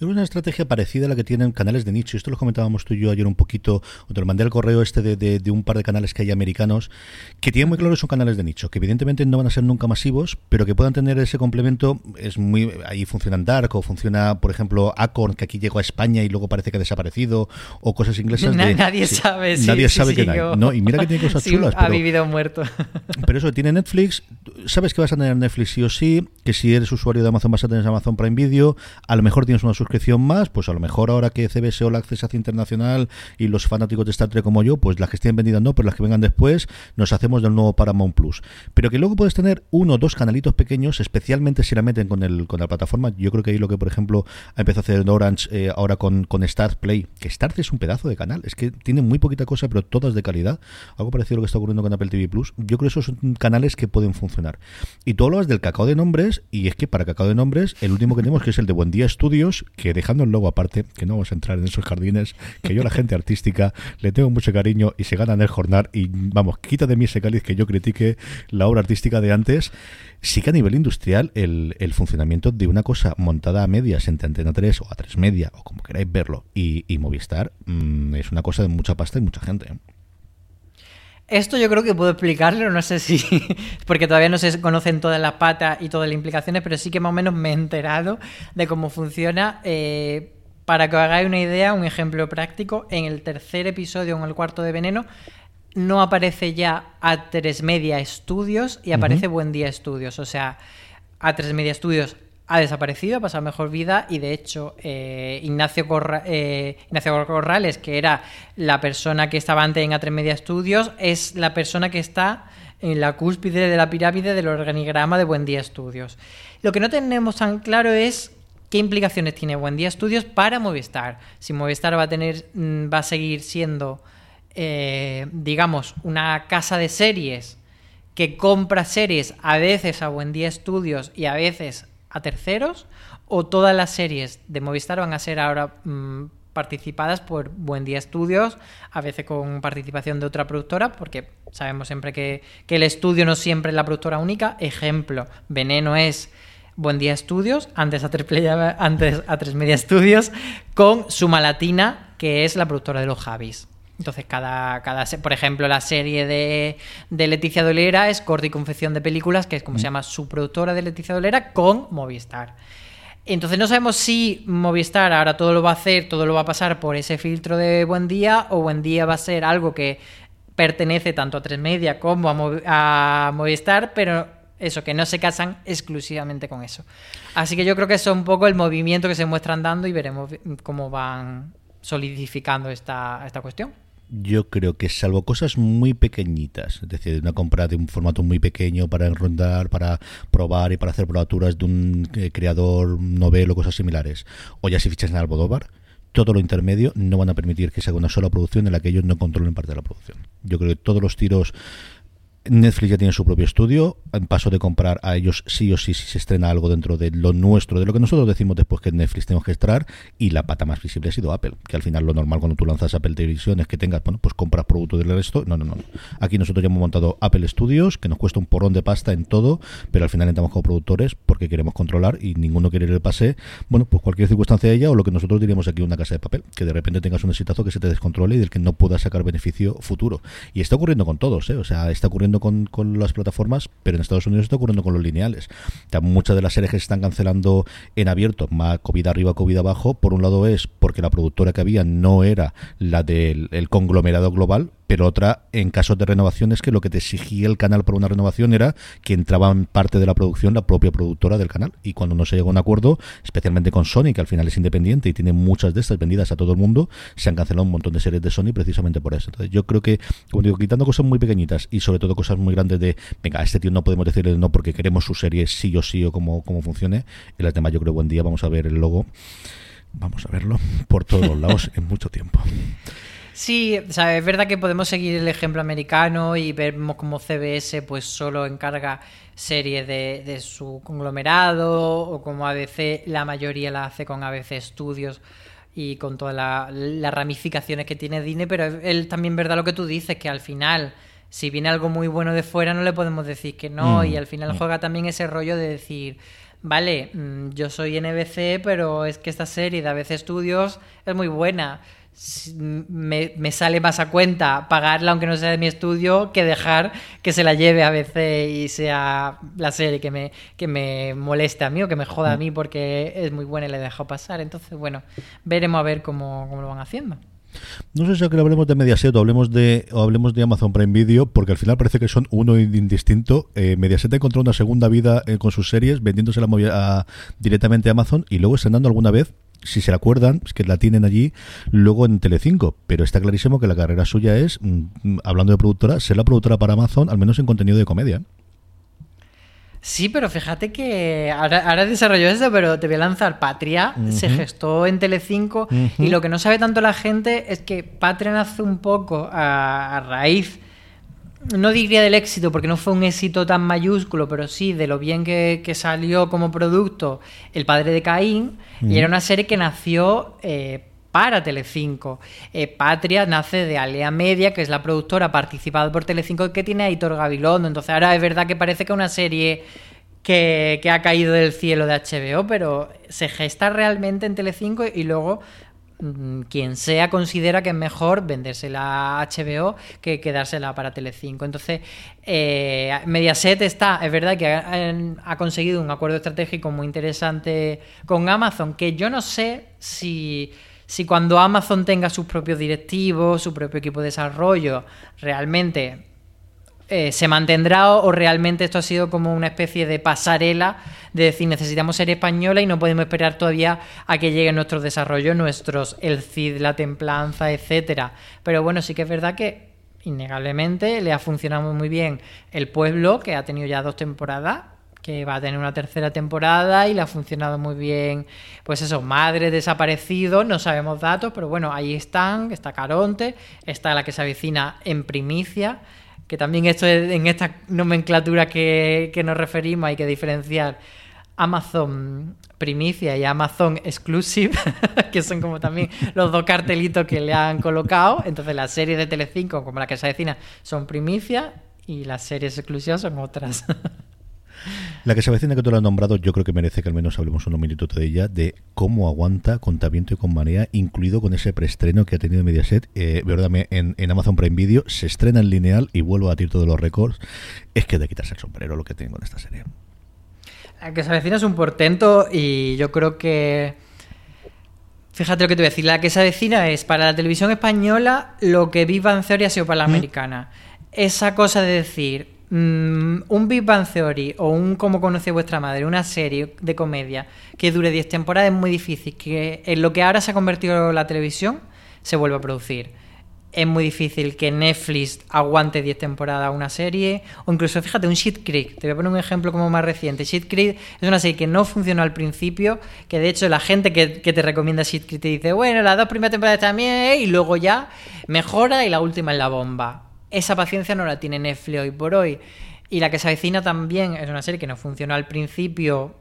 Es una estrategia parecida a la que tienen canales de nicho. Esto lo comentábamos tú y yo ayer un poquito. O te lo mandé al correo este de, de, un par de canales que hay americanos que tienen muy claro que son canales de nicho, que evidentemente no van a ser nunca masivos, pero que puedan tener ese complemento. Es muy Ahí funcionan Dark o funciona, por ejemplo, Acorn, que aquí llegó a España y luego parece que ha desaparecido, o cosas inglesas. *laughs* De, nadie sabe. nadie sabe que hay. No, y mira que tiene cosas *laughs* chulas. Ha vivido muerto. *laughs* Pero eso, tiene Netflix. Sabes que vas a tener Netflix sí o sí, que si eres usuario de Amazon vas a tener Amazon Prime Video. A lo mejor tienes una suscripción más, pues a lo mejor ahora que CBS o la Access hace internacional y los fanáticos de Star Trek como yo, pues las que estén vendidas no, pero las que vengan después nos hacemos del nuevo Paramount Plus. Pero que luego puedes tener uno o dos canalitos pequeños, especialmente si la meten con el con la plataforma. Yo creo que ahí lo que, por ejemplo, ha empezado a hacer Orange eh, ahora con, con Start Play, que Start es un pedazo de canal, es que tiene muy poquita cosa, pero todas de calidad. Algo parecido a lo que está ocurriendo con Apple TV Plus. Yo creo que esos son canales que pueden funcionar. Y tú hablas del cacao de nombres, y es que para cacao de nombres, el último que tenemos que es el de Buen Día Studios, que dejando el logo aparte, que no vamos a entrar en esos jardines, que yo la gente artística le tengo mucho cariño y se gana en el jornal y vamos, quita de mí ese cáliz que yo critique la obra artística de antes. Sí que a nivel industrial el, el funcionamiento de una cosa montada a medias entre Antena 3 o a 3 Media o como queráis verlo y, y Movistar mmm, es una cosa de mucha pasta y mucha gente. Esto yo creo que puedo explicarlo, no sé si, *laughs* porque todavía no se conocen todas las patas y todas las implicaciones, pero sí que más o menos me he enterado de cómo funciona. Eh, para que os hagáis una idea, un ejemplo práctico, en el tercer episodio, en el cuarto de Veneno, no aparece ya A3 Media Studios y aparece uh -huh. Buen Día Studios. O sea, A3 Media Studios ha desaparecido, ha pasado mejor vida y de hecho eh, Ignacio, eh, Ignacio, Corrales, que era la persona que estaba antes en A3 Media Studios, es la persona que está en la cúspide de la pirámide del organigrama de Buen Día Studios. Lo que no tenemos tan claro es qué implicaciones tiene Buen Día Studios para Movistar. Si Movistar va a tener, va a seguir siendo, eh, digamos, una casa de series que compra series a veces a Buen Día Studios y a veces a terceros o todas las series de Movistar van a ser ahora mmm, participadas por Buen Día Estudios, a veces con participación de otra productora, porque sabemos siempre que, que el estudio no siempre es la productora única. Ejemplo, Veneno es Buen Día Estudios, antes a, antes a Tres Media Estudios, con Suma Latina, que es la productora de los Javis. Entonces, cada, cada por ejemplo, la serie de, de, Leticia Dolera es Corte y Confección de Películas, que es como mm. se llama su productora de Leticia Dolera, con Movistar. Entonces, no sabemos si Movistar ahora todo lo va a hacer, todo lo va a pasar por ese filtro de Buen Día, o Buen Día va a ser algo que pertenece tanto a Tres Media como a, Movi a Movistar, pero eso, que no se casan exclusivamente con eso. Así que yo creo que eso es un poco el movimiento que se muestran dando y veremos cómo van solidificando esta, esta cuestión yo creo que salvo cosas muy pequeñitas, es decir, una compra de un formato muy pequeño para enrondar, para probar y para hacer probaturas de un eh, creador novelo, cosas similares, o ya si fichas en Almodóvar, todo lo intermedio no van a permitir que se haga una sola producción en la que ellos no controlen parte de la producción. Yo creo que todos los tiros Netflix ya tiene su propio estudio, en paso de comprar a ellos sí o sí si se estrena algo dentro de lo nuestro, de lo que nosotros decimos después que Netflix tenemos que extraer, y la pata más visible ha sido Apple, que al final lo normal cuando tú lanzas Apple Televisión es que tengas, bueno, pues compras producto del resto, no, no, no. Aquí nosotros ya hemos montado Apple Studios, que nos cuesta un porrón de pasta en todo, pero al final entramos como productores porque queremos controlar y ninguno quiere el pase, bueno, pues cualquier circunstancia de ella o lo que nosotros diríamos aquí una casa de papel, que de repente tengas un exitazo que se te descontrole y del que no puedas sacar beneficio futuro. Y está ocurriendo con todos, ¿eh? o sea, está ocurriendo con, con las plataformas, pero en Estados Unidos está ocurriendo con los lineales. Muchas de las series se están cancelando en abierto, más COVID arriba, COVID abajo, por un lado es porque la productora que había no era la del el conglomerado global, pero otra en casos de renovaciones que lo que te exigía el canal para una renovación era que entraba en parte de la producción la propia productora del canal y cuando no se llegó a un acuerdo, especialmente con Sony, que al final es independiente y tiene muchas de estas vendidas a todo el mundo, se han cancelado un montón de series de Sony precisamente por eso. Entonces yo creo que, como digo, quitando cosas muy pequeñitas y sobre todo cosas muy grandes de, venga, a este tío no podemos decirle no porque queremos su serie sí o sí o como, como funcione, en el tema yo creo buen día vamos a ver el logo, vamos a verlo por todos lados en mucho tiempo. Sí, o sea, es verdad que podemos seguir el ejemplo americano y vemos como CBS pues solo encarga series de, de su conglomerado o como ABC la mayoría la hace con ABC Studios y con todas la- las ramificaciones que tiene Disney, pero él también verdad lo que tú dices, que al final, si viene algo muy bueno de fuera, no le podemos decir que no, Mm. y al final juega también ese rollo de decir, vale, mm, yo soy NBC, pero es que esta serie de ABC Studios es muy buena. Me, me sale más a cuenta pagarla aunque no sea de mi estudio que dejar que se la lleve a ABC y sea la serie que me, que me moleste a mí o que me joda a mí porque es muy buena y le he dejado pasar. Entonces, bueno, veremos a ver cómo, cómo lo van haciendo. No sé si que hablemos de Mediaset o hablemos de, o hablemos de Amazon Prime Video, porque al final parece que son uno indistinto. Eh, Mediaset encontró una segunda vida eh, con sus series, vendiéndosela movi- a- directamente a Amazon y luego estrenando alguna vez, si se la acuerdan, es que la tienen allí, luego en Telecinco. Pero está clarísimo que la carrera suya es, mm, mm, hablando de productora, ser la productora para Amazon, al menos en contenido de comedia. Sí, pero fíjate que ahora, ahora desarrolló esto, pero te voy a lanzar Patria. Se gestó en Telecinco y lo que no sabe tanto la gente es que Patria nace un poco a, a raíz, no diría del éxito, porque no fue un éxito tan mayúsculo, pero sí de lo bien que, que salió como producto El padre de Caín. Y era una serie que nació eh, para Telecinco. Eh, Patria nace de Alea Media, que es la productora participada por Telecinco que tiene a Hitor Gabilondo. Entonces ahora es verdad que parece que es una serie que, que ha caído del cielo de HBO, pero se gesta realmente en Telecinco y luego quien sea considera que es mejor vendérsela a HBO que quedársela para Telecinco. Entonces, eh, Mediaset está, es verdad que ha, ha conseguido un acuerdo estratégico muy interesante con Amazon, que yo no sé si, si cuando Amazon tenga sus propios directivos, su propio equipo de desarrollo, realmente eh, se mantendrá o, realmente esto ha sido como una especie de pasarela de decir necesitamos serie española y no podemos esperar todavía a que lleguen nuestros desarrollos, nuestros El Cid, La Templanza, etcétera. Pero bueno, sí que es verdad que innegablemente le ha funcionado muy bien El Pueblo, que ha tenido ya dos temporadas que va a tener una tercera temporada y le ha funcionado muy bien, pues eso, Madre Desaparecido, no sabemos datos, pero bueno, ahí están, está Caronte, está la que se avecina en primicia, que también esto es- en esta nomenclatura que, que nos referimos hay que diferenciar Amazon Primicia y Amazon Exclusive, *laughs* que son como también los dos cartelitos que le han colocado. Entonces las series de Telecinco, como la que se avecina, son Primicia y las series exclusivas son otras. *laughs* La que se avecina que tú lo has nombrado, yo creo que merece que al menos hablemos unos minutos de ella, de cómo aguanta con y con Marea, incluido con ese preestreno que ha tenido Mediaset, eh, en, en Amazon Prime Video, se estrena en lineal y vuelvo a batir todos los récords. Es que de quitarse el sombrero lo que tengo en esta serie. La que se avecina es un portento y yo creo que... Fíjate lo que te voy a decir. La que se avecina es para la televisión española lo que Big Bang Theory ha sido para la americana. Esa cosa de decir, mm, un Big Bang Theory o un Como conoce vuestra madre, una serie de comedia que dure 10 temporadas es muy difícil. Que en lo que ahora se ha convertido la televisión se vuelva a producir es muy difícil que Netflix aguante 10 temporadas una serie. O incluso, fíjate, un Shit Creek. Te voy a poner un ejemplo como más reciente. Shit Creek es una serie que no funcionó al principio. Que de hecho la gente que, te recomienda Shit Creek te dice, bueno, las dos primeras temporadas también. Y luego ya mejora y la última es la bomba. Esa paciencia no la tiene Netflix hoy por hoy. Y la que se avecina también es una serie que no funcionó al principio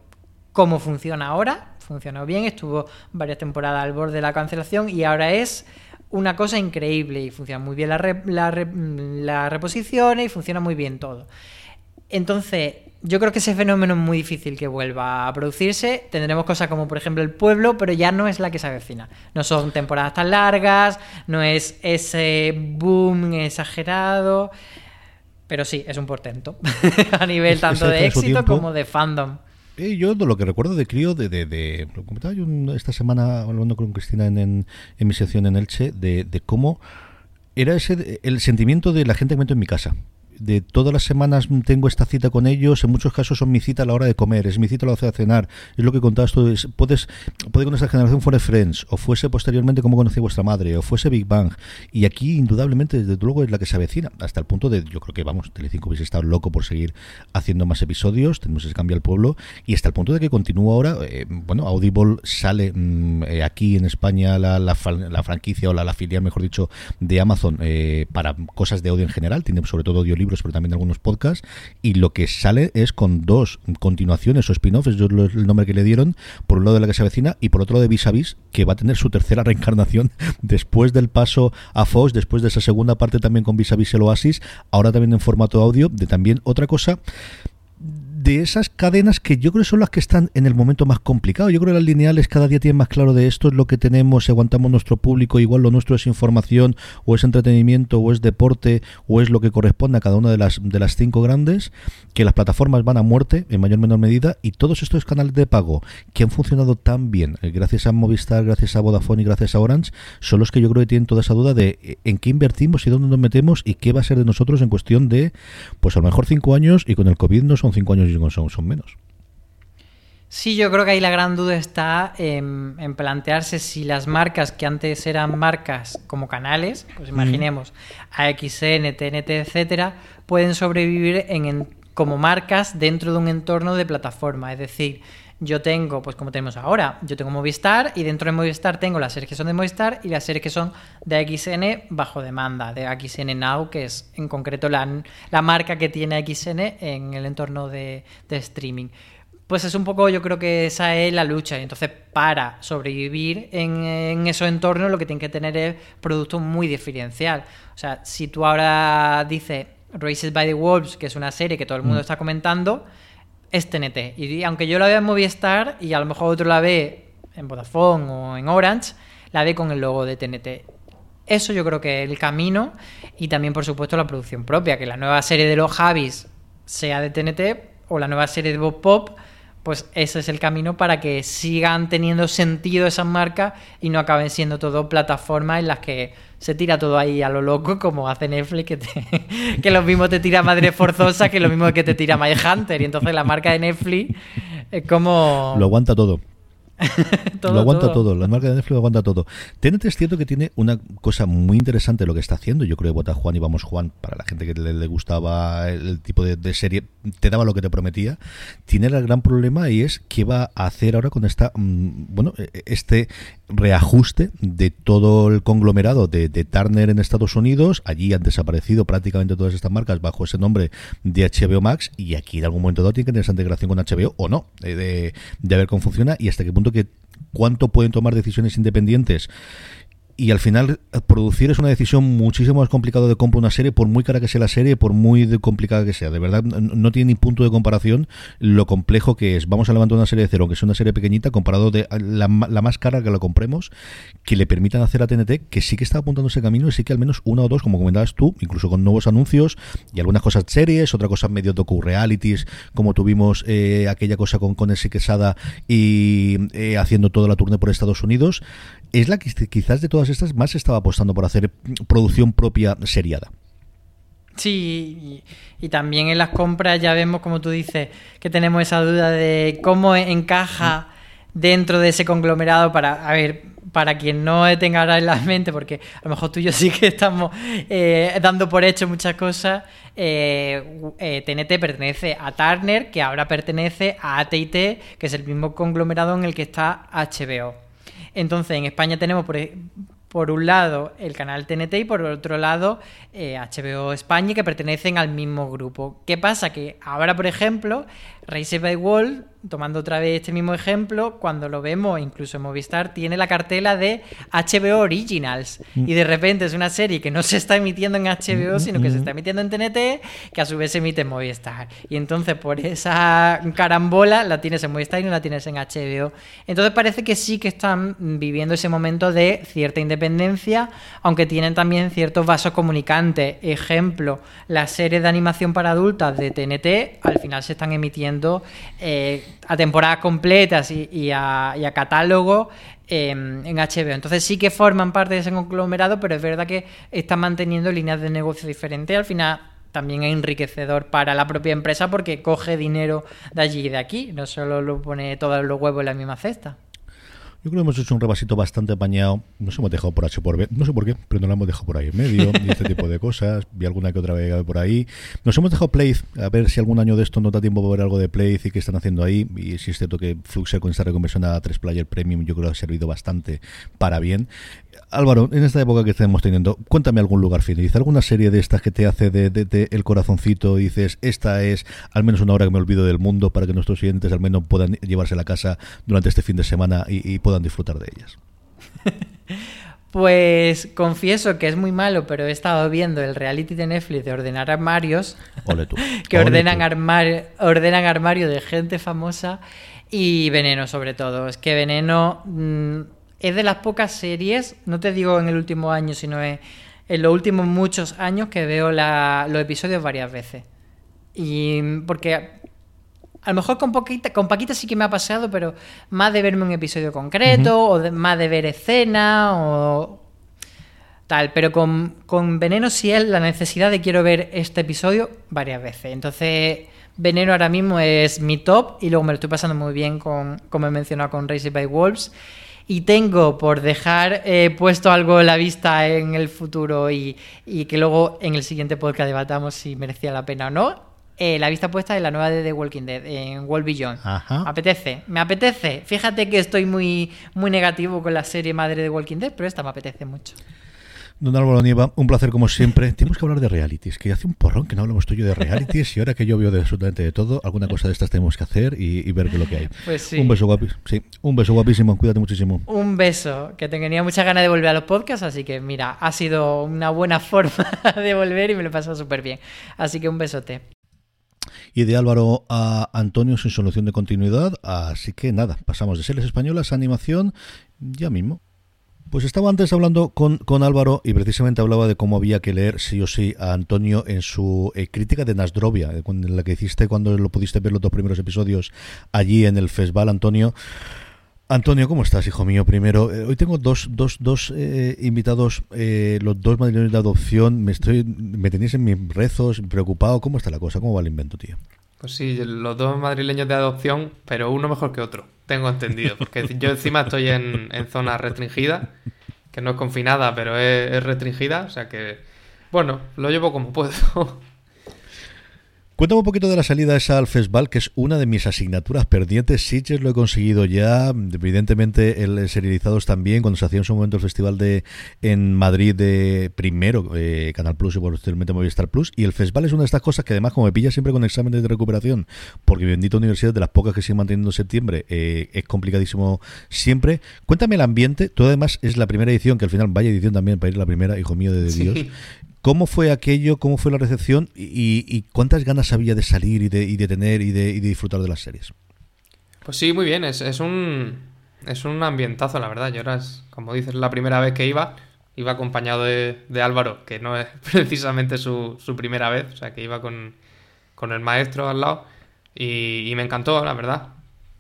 como funciona ahora. Funcionó bien, estuvo varias temporadas al borde de la cancelación y ahora es una cosa increíble y funciona muy bien la, re- la, la reposición y funciona muy bien todo. Entonces, yo creo que ese fenómeno es muy difícil que vuelva a producirse. Tendremos cosas como, por ejemplo, El Pueblo, pero ya no es la que se avecina. No son temporadas tan largas, no es ese boom exagerado. Pero sí, es un portento. *laughs* a nivel tanto de éxito como de fandom. Eh, yo de lo que recuerdo de Crío, de, de, de- lo comentaba yo esta semana hablando con Cristina en, en, en mi sección en Elche, de, de cómo era ese el sentimiento de la gente que meto en mi casa. De todas las semanas tengo esta cita con ellos, en muchos casos son mi cita a la hora de comer, es mi cita a la hora de cenar, es lo que contabas tú, es, puedes, puede con esta generación fuera Friends, o fuese posteriormente como conocí vuestra madre, o fuese Big Bang, y aquí indudablemente desde luego es la que se avecina, hasta el punto de, yo creo que vamos, Telecinco hubiese estado loco por seguir haciendo más episodios, tenemos ese cambio al pueblo, y hasta el punto de que continúa ahora, eh, bueno, Audible sale mm, eh, aquí en España la, la, franquicia o la, la, filial, mejor dicho, de Amazon eh, para cosas de audio en general, tiene sobre todo pero también algunos podcasts, y lo que sale es con dos continuaciones o spin-offs, es el nombre que le dieron, por un lado de la que se avecina y por otro de Vis a Vis, que va a tener su tercera *laughs* reencarnación después del paso a Fox, después de esa segunda parte también con Vis a Vis el Oasis, ahora también en formato audio, de también otra cosa de esas cadenas que yo creo son las que están en el momento más complicado. Yo creo que las lineales cada día tienen más claro de esto es lo que tenemos, si aguantamos nuestro público, igual lo nuestro es información o es entretenimiento o es deporte o es lo que corresponde a cada una de las de las cinco grandes, que las plataformas van a muerte en mayor o menor medida y todos estos canales de pago que han funcionado tan bien, eh, gracias a Movistar, gracias a Vodafone y gracias a Orange, son los que yo creo que tienen toda esa duda de eh, en qué invertimos y dónde nos metemos y qué va a ser de nosotros en cuestión de, pues a lo mejor cinco años y con el COVID no son cinco años y son, son menos. Sí, yo creo que ahí la gran duda está en, plantearse si las marcas que antes eran marcas como canales, pues imaginemos AXN, TNT, etcétera, pueden sobrevivir en, como marcas dentro de un entorno de plataforma. Es decir, yo tengo, pues como tenemos ahora, yo tengo Movistar y dentro de Movistar tengo las series que son de Movistar y las series que son de XN bajo demanda, de XN Now, que es en concreto la, la marca que tiene XN en el entorno de, streaming. Pues es un poco, yo creo que esa es la lucha. Y entonces, para sobrevivir en, en, esos entornos, lo que tienen que tener es producto muy diferencial. O sea, si tú ahora dices Races by the Wolves, que es una serie que todo el mundo mm. está comentando, es TNT. Y aunque yo la vea en Movistar y a lo mejor otro la ve en Vodafone o en Orange, la ve con el logo de TNT. Eso yo creo que es el camino y también, por supuesto, la producción propia, que la nueva serie de los Javis sea de TNT o la nueva serie de Bob Pop, pues ese es el camino para que sigan teniendo sentido esas marcas y no acaben siendo todo plataformas en las que se tira todo ahí a lo loco, como hace Netflix, que, *laughs* que lo mismo te tira Madre Forzosa que lo mismo que te tira My Hunter. Y entonces la marca de Netflix es como... Lo aguanta todo. *laughs* lo aguanta todo. la marca de Netflix lo aguanta todo. TNT es cierto que tiene una cosa muy interesante lo que está haciendo. Yo creo que Vota Juan y Vamos Juan, para la gente que le, gustaba el, tipo de, serie, te daba lo que te prometía. Tiene el gran problema y es qué va a hacer ahora con esta, mm, bueno, e, e, este reajuste de todo el conglomerado de, de, Turner en Estados Unidos. Allí han desaparecido prácticamente todas estas marcas bajo ese nombre de HBO Max y aquí en algún momento dado tiene que tener esa integración con HBO o no, de, de, de ver cómo funciona y hasta qué punto que cuánto pueden tomar decisiones independientes y al final eh, producir es una decisión muchísimo más complicada de comprar una serie, por muy cara que sea la serie, por muy complicada que sea. De verdad, no tiene ni punto de comparación lo complejo que es. Vamos a levantar una serie de cero, que es una serie pequeñita, comparado de la, más cara que la compremos, que le permitan hacer a TNT, que sí que está apuntando ese camino y sí que al menos una o dos, como comentabas tú, incluso con nuevos anuncios y algunas cosas series, otra cosa medio docu-realities, como tuvimos eh, aquella cosa con, con ese Quesada y eh, haciendo toda la tournée por Estados Unidos es la que quizás de todas estas más estaba apostando por hacer producción propia seriada. Sí, y, también en las compras ya vemos, como tú dices, que tenemos esa duda de cómo encaja dentro de ese conglomerado para, a ver, para quien no tenga ahora en la mente, porque a lo mejor tú y yo *laughs* sí que estamos eh, dando por hecho muchas cosas, eh, eh, TNT pertenece a Turner, que ahora pertenece a AT&T, que es el mismo conglomerado en el que está HBO. Entonces, en España tenemos, por, e, un lado, el canal TNT y por otro lado, HBO España, que pertenecen al mismo grupo. ¿Qué pasa? Que ahora, por ejemplo, Race by Wall tomando otra vez este mismo ejemplo, cuando lo vemos, incluso en Movistar, tiene la cartela de HBO Originals. Mm. Y de repente es una serie que no se está emitiendo en HBO, mm, sino que se mm, está emitiendo en TNT, que a su vez se emite en Movistar. Y entonces por esa carambola la tienes en Movistar y no la tienes en HBO. Entonces parece que sí que están viviendo ese momento de cierta independencia, aunque tienen también ciertos vasos comunicantes. Ejemplo, las series de animación para adultas de TNT al final se están emitiendo eh, a temporadas completas y, a, catálogo em, en HBO. Entonces sí que forman parte de ese conglomerado, pero es verdad que están manteniendo líneas de negocio diferentes. Al final también es enriquecedor para la propia empresa porque coge dinero de allí y de aquí, no solo lo pone todos los huevos en la misma cesta. Yo creo que hemos hecho un repasito bastante apañado. Nos hemos dejado por H por B. No sé por qué, pero no lo hemos dejado por ahí en medio. *laughs* y este tipo de cosas. Vi alguna que otra vez por ahí. Nos hemos dejado Play. A ver si algún año de esto no da tiempo para ver algo de Play y qué están haciendo ahí. Y si es cierto que Fluxer con esta reconversión a 3 Player Premium yo creo que ha servido bastante para bien. Álvaro, en esta época que estamos teniendo, cuéntame algún lugar feliz, alguna serie de estas que te hace de, el corazoncito y dices, esta es al menos una hora que me olvido del mundo para que nuestros clientes al menos puedan llevarse a la casa durante este fin de semana y, puedan disfrutar de ellas. *laughs* Pues confieso que es muy malo, pero he estado viendo el reality de Netflix de ordenar armarios. *laughs* que ordenan, ordenan armario de gente famosa y Veneno sobre todo. Es que Veneno... Mm, es de las pocas series, no te digo en el último año, sino en, los últimos muchos años que veo los episodios varias veces. Y porque a lo mejor con, poquita, con Paquita sí que me ha pasado, pero más de verme un episodio concreto, o más de ver escena, o tal. Pero con, con Veneno sí es la necesidad de quiero ver este episodio varias veces. Entonces, Veneno ahora mismo es mi top, y luego me lo estoy pasando muy bien con, como he mencionado, con Raised by Wolves y tengo por dejar eh, puesto algo en la vista en el futuro y, que luego en el siguiente podcast debatamos si merecía la pena o no, eh, la vista puesta en la nueva de The Walking Dead, en World Beyond. Me apetece, me apetece. Fíjate que estoy muy, muy negativo con la serie madre de Walking Dead, pero esta me apetece mucho. Don Álvaro Nieva, un placer como siempre. Tenemos que hablar de realities, que hace un porrón que no hablamos tuyo de realities y ahora que yo veo de absolutamente de todo, alguna cosa de estas tenemos que hacer y, ver qué es lo que hay. *laughs* Pues sí. Un beso guapísimo. Sí, un beso guapísimo. Cuídate muchísimo. Un beso, que tenía muchas ganas de volver a los podcasts, así que mira, ha sido una buena *laughs* forma de volver y me lo he pasado súper bien. Así que un besote. Y de Álvaro a Antonio sin solución de continuidad, así que nada, pasamos de series españolas a animación ya mismo. Pues estaba antes hablando con, con, Álvaro y precisamente hablaba de cómo había que leer sí o sí a Antonio en su eh, crítica de Nasdrovia, eh, en la que hiciste cuando lo pudiste ver los dos primeros episodios allí en el festival, Antonio. Antonio, ¿cómo estás, hijo mío? Primero, eh, hoy tengo dos, dos, dos invitados, los dos madrileños de adopción. Me estoy, me tenéis en mis rezos, preocupado. ¿Cómo está la cosa? ¿Cómo va el invento, tío? Pues sí, los dos madrileños de adopción, pero uno mejor que otro. Tengo entendido, porque *laughs* yo encima estoy en, zona restringida, que no es confinada, pero es, restringida, o sea que, bueno, lo llevo como puedo. *laughs* Cuéntame un poquito de la salida esa al festival, que es una de mis asignaturas pendientes. Sitges lo he conseguido ya, evidentemente el serializados también, cuando se hacía en su momento el festival de en Madrid de primero, eh, Canal Plus y posteriormente Movistar Plus. Y el festival es una de estas cosas que además como me pilla siempre con exámenes de recuperación, porque mi bendita universidad de las pocas que sigue manteniendo en septiembre eh, es complicadísimo siempre. Cuéntame el ambiente, tú además es la primera edición, que al final vaya edición también para ir la primera, hijo mío de Dios. ¿Cómo fue aquello? ¿Cómo fue la recepción? ¿Y, cuántas ganas había de salir y de, de tener y de, disfrutar de las series? Pues sí, muy bien. Es, un, es un ambientazo, la verdad. Yo era, como dices, la primera vez que iba. Iba acompañado de, Álvaro, que no es *laughs* precisamente su, primera vez. O sea, que iba con, el maestro al lado. Y, y me encantó, la verdad.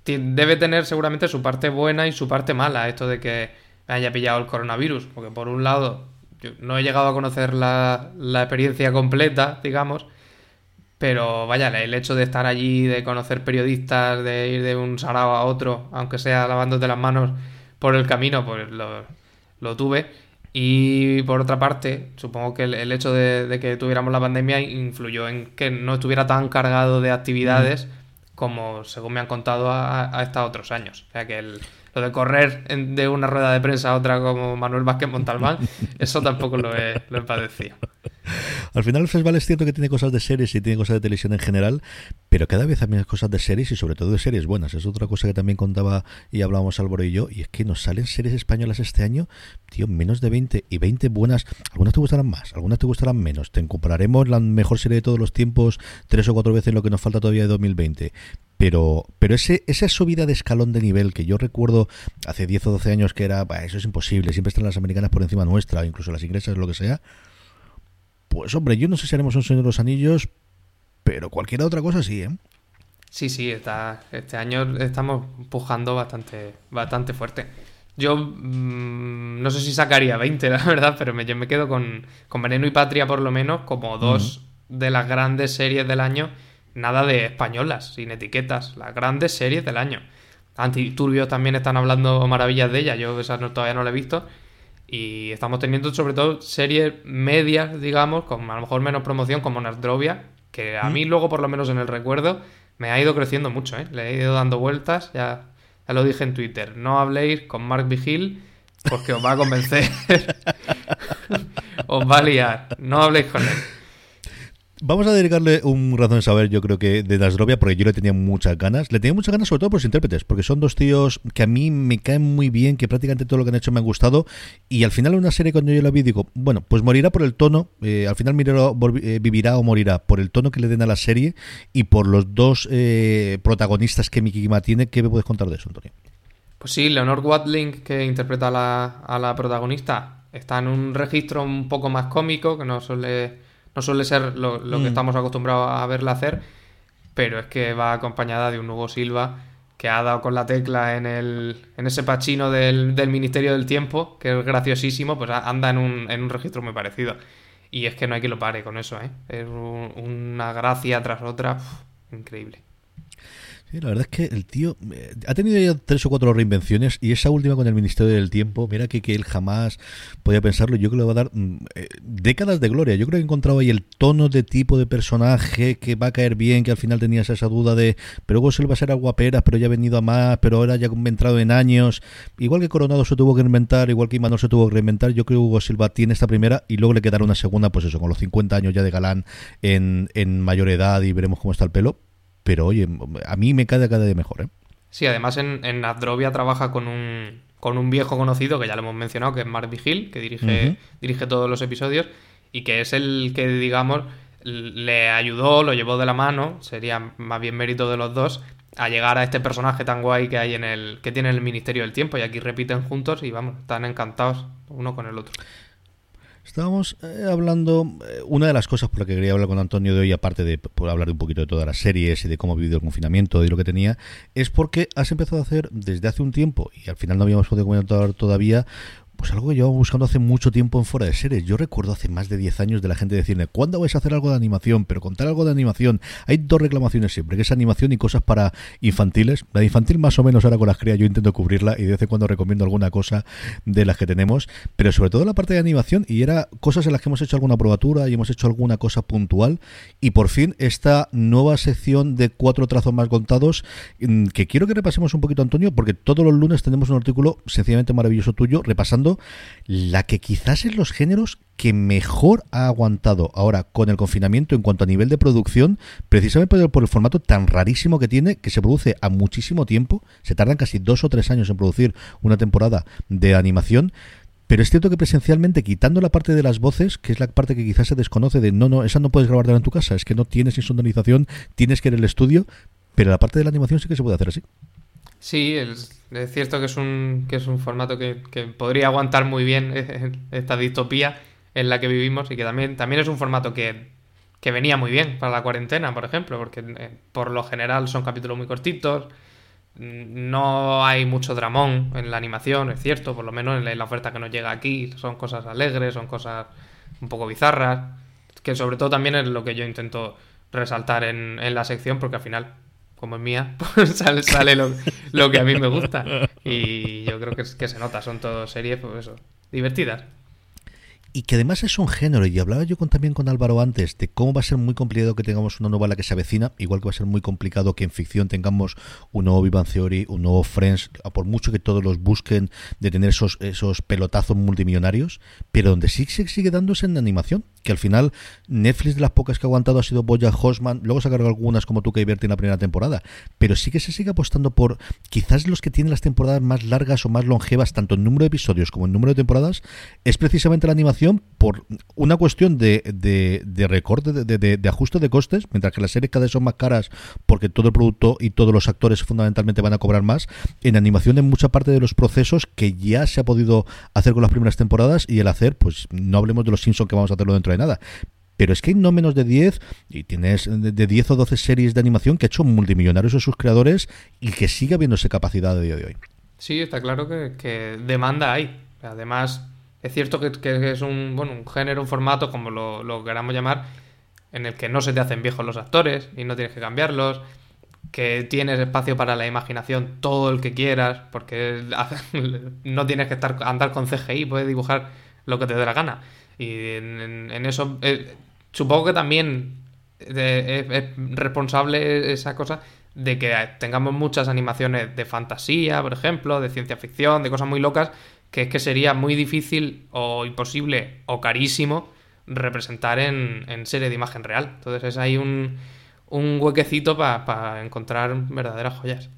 Debe tener seguramente su parte buena y su parte mala, esto de que me haya pillado el coronavirus. Porque por un lado yo no he llegado a conocer la, experiencia completa, digamos, pero vaya, el hecho de estar allí, de conocer periodistas, de ir de un sarao a otro, aunque sea lavándote las manos por el camino, pues lo, tuve. Y por otra parte, supongo que el, hecho de, que tuviéramos la pandemia influyó en que no estuviera tan cargado de actividades como, según me han contado, a, a otros años. O sea que el, de correr de una rueda de prensa a otra como Manuel Vázquez Montalbán, *laughs* eso tampoco lo he, lo he padecido. Al final el festival es cierto que tiene cosas de series y tiene cosas de televisión en general, pero cada vez hay más cosas de series y sobre todo de series buenas. Es otra cosa que también contaba y hablábamos Álvaro y yo, y es que nos salen series españolas este año, tío, menos de 20 y 20 buenas. Algunas te gustarán más, algunas te gustarán menos. Te compararemos la mejor serie de todos los tiempos tres o cuatro veces lo que nos falta todavía de 2020 pero pero ese, esa subida de escalón de nivel que yo recuerdo hace 10 o 12 años que era, eso es imposible, siempre están las americanas por encima nuestra, incluso las inglesas, lo que sea, pues hombre, yo no sé si haremos un Señor de los Anillos, pero cualquier otra cosa sí, ¿eh? Sí, sí, está, este año estamos empujando bastante, bastante fuerte. Yo mm, no sé si sacaría 20, *laughs* la verdad, pero me, yo me quedo con, con Veneno y Patria por lo menos como dos de las grandes series del año, nada de españolas, sin etiquetas, las grandes series del año. Antiturbios también están hablando maravillas de ella, yo esa todavía no la he visto. Y estamos teniendo sobre todo series medias, digamos, con a lo mejor menos promoción, como Nardrovia, que a mí mm. luego, por lo menos en el recuerdo, me ha ido creciendo mucho, ¿eh? Le he ido dando vueltas, ya, ya lo dije en Twitter. No habléis con Mark Vigil porque os va a convencer. *laughs* os va a liar. No habléis con él. Vamos a dedicarle un razón de saber, yo creo que de Nasrovia, porque yo le tenía muchas ganas. Le tenía muchas ganas sobre todo por los intérpretes, porque son dos tíos que a mí me caen muy bien, que prácticamente todo lo que han hecho me ha gustado. Y al final una serie cuando yo la vi digo, bueno, pues morirá por el tono, eh, al final eh, vivirá o morirá por el tono que le den a la serie y por los dos eh, protagonistas que Miki Kima tiene. ¿Qué me puedes contar de eso, Antonio? Pues sí, Leonor Watling, que interpreta la, a la protagonista, está en un registro un poco más cómico, que no suele no suele ser lo, que mm. estamos acostumbrados a verla hacer, pero es que va acompañada de un Hugo Silva que ha dado con la tecla en, el, en ese pachino del, Ministerio del Tiempo, que es graciosísimo, pues anda en un, en un registro muy parecido. Y es que no hay que lo pare con eso, ¿eh? Es una gracia tras otra, increíble. Sí, la verdad es que el tío eh, ha tenido ya tres o cuatro reinvenciones y esa última con el Ministerio del Tiempo, mira que, que él jamás podía pensarlo. Yo creo que le va a dar mm, eh, décadas de gloria. Yo creo que he encontrado ahí el tono de tipo de personaje que va a caer bien, que al final tenías esa duda de, pero luego se le va a ser aguapera, pero ya ha venido a más, pero ahora ya ha entrado en años. Igual que Coronado se tuvo que reinventar, igual que Imanol se tuvo que reinventar, yo creo que Hugo Silva tiene esta primera y luego le quedará una segunda, pues eso, con los 50 años ya de galán en, en mayor edad y veremos cómo está el pelo pero oye, a mí me cae cada día mejor, ¿eh? Sí, además en, en Adrovia trabaja con un, con un viejo conocido que ya lo hemos mencionado, que es Mark Vigil, que dirige, dirige todos los episodios y que es el que, digamos, le ayudó, lo llevó de la mano, sería más bien mérito de los dos, a llegar a este personaje tan guay que hay en el que tiene el Ministerio del Tiempo y aquí repiten juntos y vamos, están encantados uno con el otro. Estábamos eh, hablando, eh, una de las cosas por la que quería hablar con Antonio de hoy, aparte de por hablar un poquito de todas las series y de cómo ha vivido el confinamiento y lo que tenía, es porque has empezado a hacer desde hace un tiempo, y al final no habíamos podido comentar todavía, pues algo que llevamos buscando hace mucho tiempo en fuera de series. Yo recuerdo hace más de 10 años de la gente decirme, ¿cuándo vais a hacer algo de animación? Pero contar algo de animación. Hay dos reclamaciones siempre, que es animación y cosas para infantiles. La infantil más o menos ahora con las crías yo intento cubrirla y de vez en cuando recomiendo alguna cosa de las que tenemos. Pero sobre todo la parte de animación y era cosas en las que hemos hecho alguna probatura y hemos hecho alguna cosa puntual. Y por fin esta nueva sección de cuatro trazos más contados mm, que quiero que repasemos un poquito Antonio porque todos los lunes tenemos un artículo sencillamente maravilloso tuyo repasando la que quizás es los géneros que mejor ha aguantado ahora con el confinamiento en cuanto a nivel de producción, precisamente por el formato tan rarísimo que tiene, que se produce a muchísimo tiempo, se tardan casi dos o tres años en producir una temporada de animación, pero es cierto que presencialmente, quitando la parte de las voces, que es la parte que quizás se desconoce de no, no, esa no puedes grabar en tu casa, es que no tienes insonorización, tienes que ir al estudio, pero la parte de la animación sí que se puede hacer así. Sí, es, cierto que es un, que es un formato que, podría aguantar muy bien *laughs* esta distopía en la que vivimos y que también, también es un formato que, venía muy bien para la cuarentena, por ejemplo, porque eh, por lo general son capítulos muy cortitos, no hay mucho dramón en la animación, es cierto, por lo menos en la oferta que nos llega aquí, son cosas alegres, son cosas un poco bizarras, que sobre todo también es lo que yo intento resaltar en, en la sección, porque al final como es mía, *laughs* pues sale, sale lo, que a mí me gusta. Y yo creo que, que se nota, son todas series, pues eso, divertidas y que además es un género, y hablaba yo también con Álvaro antes, de cómo va a ser muy complicado que tengamos una novela que se avecina, igual que va a ser muy complicado que en ficción tengamos un nuevo Vivan Theory, un nuevo Friends, por mucho que todos los busquen de tener esos, esos pelotazos multimillonarios, pero donde sí se sigue dándose en animación, que al final Netflix de las pocas que ha aguantado ha sido Boya Hosman, luego se ha cargado algunas como tú que en la primera temporada, pero sí que se sigue apostando por quizás los que tienen las temporadas más largas o más longevas, tanto en número de episodios como en número de temporadas, es precisamente la animación por una cuestión de, de, de recorte, de, de, ajuste de costes, mientras que las series cada vez son más caras porque todo el producto y todos los actores fundamentalmente van a cobrar más. En animación, en mucha parte de los procesos que ya se ha podido hacer con las primeras temporadas y el hacer, pues no hablemos de los Simpsons que vamos a hacerlo dentro de nada, pero es que hay no menos de 10 y tienes de 10 o 12 series de animación que ha hecho multimillonarios a sus creadores y que sigue habiéndose capacidad a día de hoy. Sí, está claro que, demanda hay. Además, es cierto que, es un, bueno, un género, un formato, como lo, queramos llamar, en el que no se te hacen viejos los actores y no tienes que cambiarlos, que tienes espacio para la imaginación todo el que quieras, porque *laughs* no tienes que estar andar con CGI, puedes dibujar lo que te dé la gana. Y en, eso eh, supongo que también eh, es, responsable esa cosa de que tengamos muchas animaciones de fantasía, por ejemplo, de ciencia ficción, de cosas muy locas, que es que sería muy difícil o imposible o carísimo representar en, en serie de imagen real. Entonces es ahí un, un huequecito para encontrar verdaderas joyas.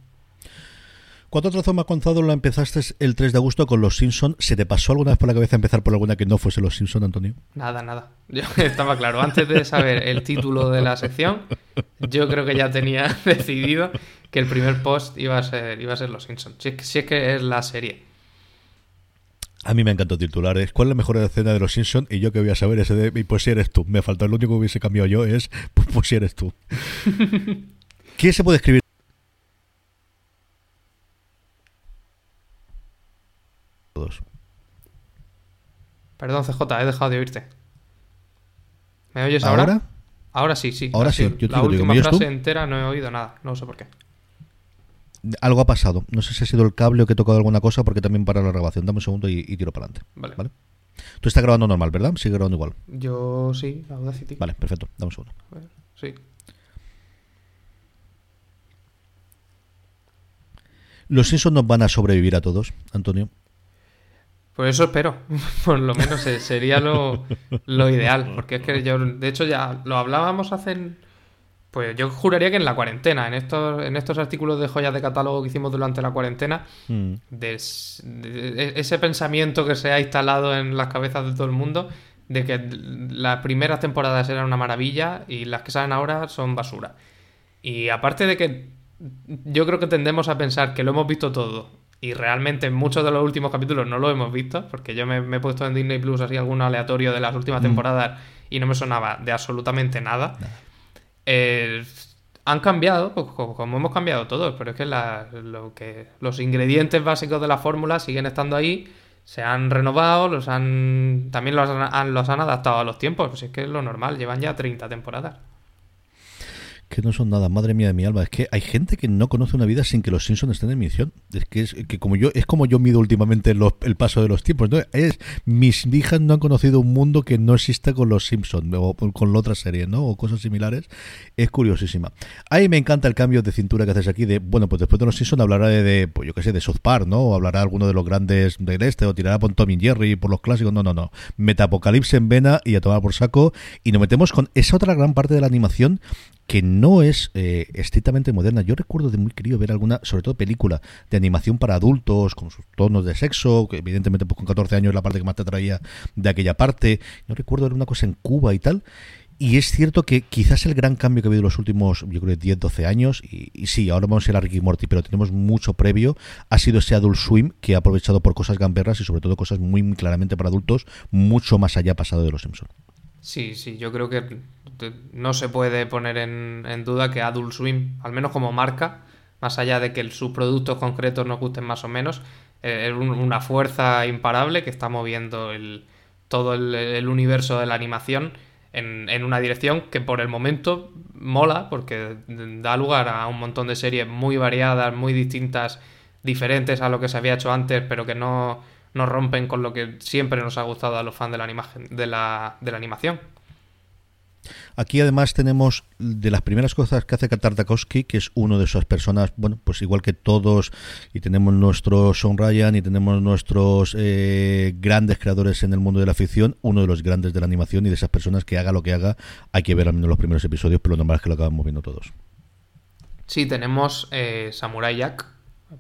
¿Cuánto trozo más contado la empezaste el 3 de agosto con Los Simpson? ¿Se te pasó alguna vez por la cabeza empezar por alguna que no fuese Los Simpson, Antonio? Nada, nada. Yo *laughs* estaba claro. Antes de saber el título de la sección, yo creo que ya tenía *laughs* decidido que el primer post iba a ser, iba a ser Los Simpson. Si es que es la serie. A mí me encantó titulares. ¿Cuál es la mejor escena de los Simpsons? Y yo que voy a saber ese de. Pues si eres tú. Me faltó. El único que hubiese cambiado yo es. Pues, *laughs* pues si eres tú. ¿Qué se puede escribir? Todos. Perdón, CJ, he dejado de oírte. ¿Me oyes ahora? Ahora, sí, sí. Ahora sí. Yo la última frase entera no he oído nada. No sé por qué algo ha pasado. No sé si ha sido el cable o que he tocado alguna cosa porque también para la grabación. Dame un segundo y, tiro para adelante. Vale. Tú estás grabando normal, ¿verdad? Sigue grabando igual. Yo sí, Audacity. Vale, perfecto. Dame un segundo. sí. ¿Los Simpsons nos van a sobrevivir a todos, Antonio? Pues eso espero. *laughs* Por lo menos sería lo, lo ideal. Porque es que yo, de hecho, ya lo hablábamos hace pues yo juraría que en la cuarentena, en estos, en estos artículos de joyas de catálogo que hicimos durante la cuarentena, mm. de, ese pensamiento que se ha instalado en las cabezas de todo el mundo de que las primeras temporadas eran una maravilla y las que salen ahora son basura. Y aparte de que yo creo que tendemos a pensar que lo hemos visto todo y realmente en muchos de los últimos capítulos no lo hemos visto, porque yo me, he puesto en Disney Plus así algún aleatorio de las últimas mm. temporadas y no me sonaba de absolutamente nada. Eh, han cambiado, pues, como hemos cambiado todos, pero es que, lo que los ingredientes básicos de la fórmula siguen estando ahí, se han renovado, los han también los han, los han adaptado a los tiempos, pues es que es lo normal, llevan ya 30 temporadas que no son nada, madre mía de mi alma. Es que hay gente que no conoce una vida sin que los Simpsons estén en emisión. Es que es que como yo es como yo mido últimamente el paso de los tiempos. Es mis hijas no han conocido un mundo que no exista con los Simpsons o con la otra serie, ¿no? O cosas similares. Es curiosísima. Ahí me encanta el cambio de cintura que haces aquí de, bueno, pues después de los Simpsons hablará de, pues yo qué sé, de South Park, ¿no? O hablará alguno de los grandes del este o tirará por Tommy Jerry por los clásicos. No, no, no. Metapocalipsis en vena y a tomar por saco y nos metemos con esa otra gran parte de la animación que no es eh, estrictamente moderna. Yo recuerdo de muy querido ver alguna, sobre todo película de animación para adultos, con sus tonos de sexo, que evidentemente pues con 14 años la parte que más te traía de aquella parte. No recuerdo ver una cosa en Cuba y tal. Y es cierto que quizás el gran cambio que ha habido en los últimos, yo creo, 10, 12 años, y, sí, ahora vamos a ir a Ricky Morty, pero tenemos mucho previo, ha sido ese Adult Swim que ha aprovechado por cosas gamberras y sobre todo cosas muy, muy claramente para adultos, mucho más allá pasado de los Simpsons. Sí, sí, yo creo que no se puede poner en, duda que Adult Swim, al menos como marca, más allá de que sus productos concretos nos gusten más o menos, eh, es una fuerza imparable que está moviendo el, todo el, universo de la animación en, en, una dirección que por el momento mola, porque da lugar a un montón de series muy variadas, muy distintas, diferentes a lo que se había hecho antes, pero que no nos rompen con lo que siempre nos ha gustado a los fans de la, de la, de la animación. Aquí además tenemos de las primeras cosas que hace Tartakovsky, que es uno de esas personas, bueno, pues igual que todos, y tenemos nuestro Sean Ryan y tenemos nuestros eh, grandes creadores en el mundo de la ficción, uno de los grandes de la animación y de esas personas que haga lo que haga, hay que ver al menos los primeros episodios, pero lo normal es que lo acabamos viendo todos. Sí, tenemos eh, Samurai Jack,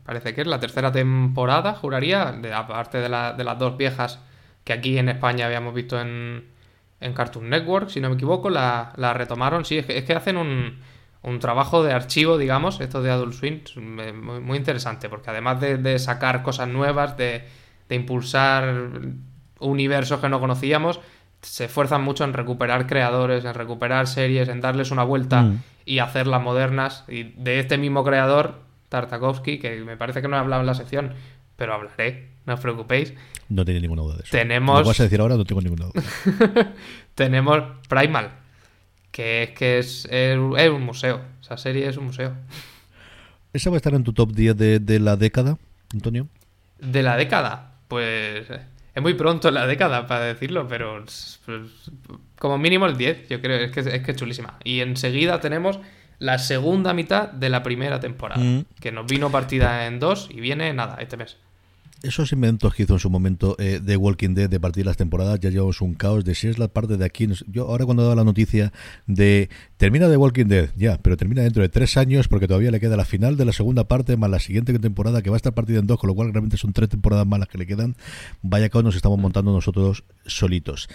parece que es la tercera temporada, juraría, de, aparte de, de las dos viejas que aquí en España habíamos visto en, en Cartoon Network, si no me equivoco, la, la retomaron. Sí, es que, es que hacen un, un, trabajo de archivo, digamos, esto de Adult Swim, muy, muy interesante, porque además de, de sacar cosas nuevas, de, de, impulsar universos que no conocíamos, se esfuerzan mucho en recuperar creadores, en recuperar series, en darles una vuelta mm. y hacerlas modernas. Y de este mismo creador Tartakovsky, que me parece que no he hablado en la sección, pero hablaré, no os preocupéis. No tengo ninguna duda de eso. Tenemos... Lo vas a decir ahora, no tengo ninguna duda. *laughs* Tenemos Primal, que es que es, es, un museo. Esa serie es un museo. ¿Esa va a estar en tu top 10 de, de la década, Antonio? De la década, pues es muy pronto en la década para decirlo, pero pues, como mínimo el 10, yo creo, es que es, que es chulísima. Y enseguida tenemos la segunda mitad de la primera temporada, mm. que nos vino partida en dos y viene nada, este mes esos inventos que hizo en su momento eh, de Walking Dead de partir las temporadas, ya llevamos un caos de si es la parte de aquí. Yo ahora cuando daba la noticia de termina de Walking Dead, ya, pero termina dentro de tres años porque todavía le queda la final de la segunda parte más la siguiente temporada que va a estar partida en dos, con lo cual realmente son tres temporadas más las que le quedan. Vaya caos nos estamos montando nosotros solitos.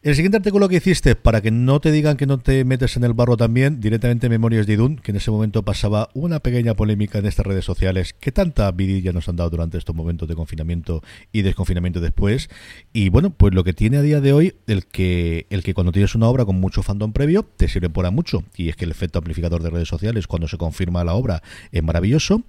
El siguiente artículo que hiciste, para que no te digan que no te metes en el barro también, directamente Memorias de Idun, que en ese momento pasaba una pequeña polémica en estas redes sociales que tanta vidilla nos han dado durante estos momentos de confinamiento y desconfinamiento después. Y bueno, pues lo que tiene a día de hoy, el que, el que cuando tienes una obra con mucho fandom previo, te sirve para mucho. Y es que el efecto amplificador de redes sociales, cuando se confirma la obra, es maravilloso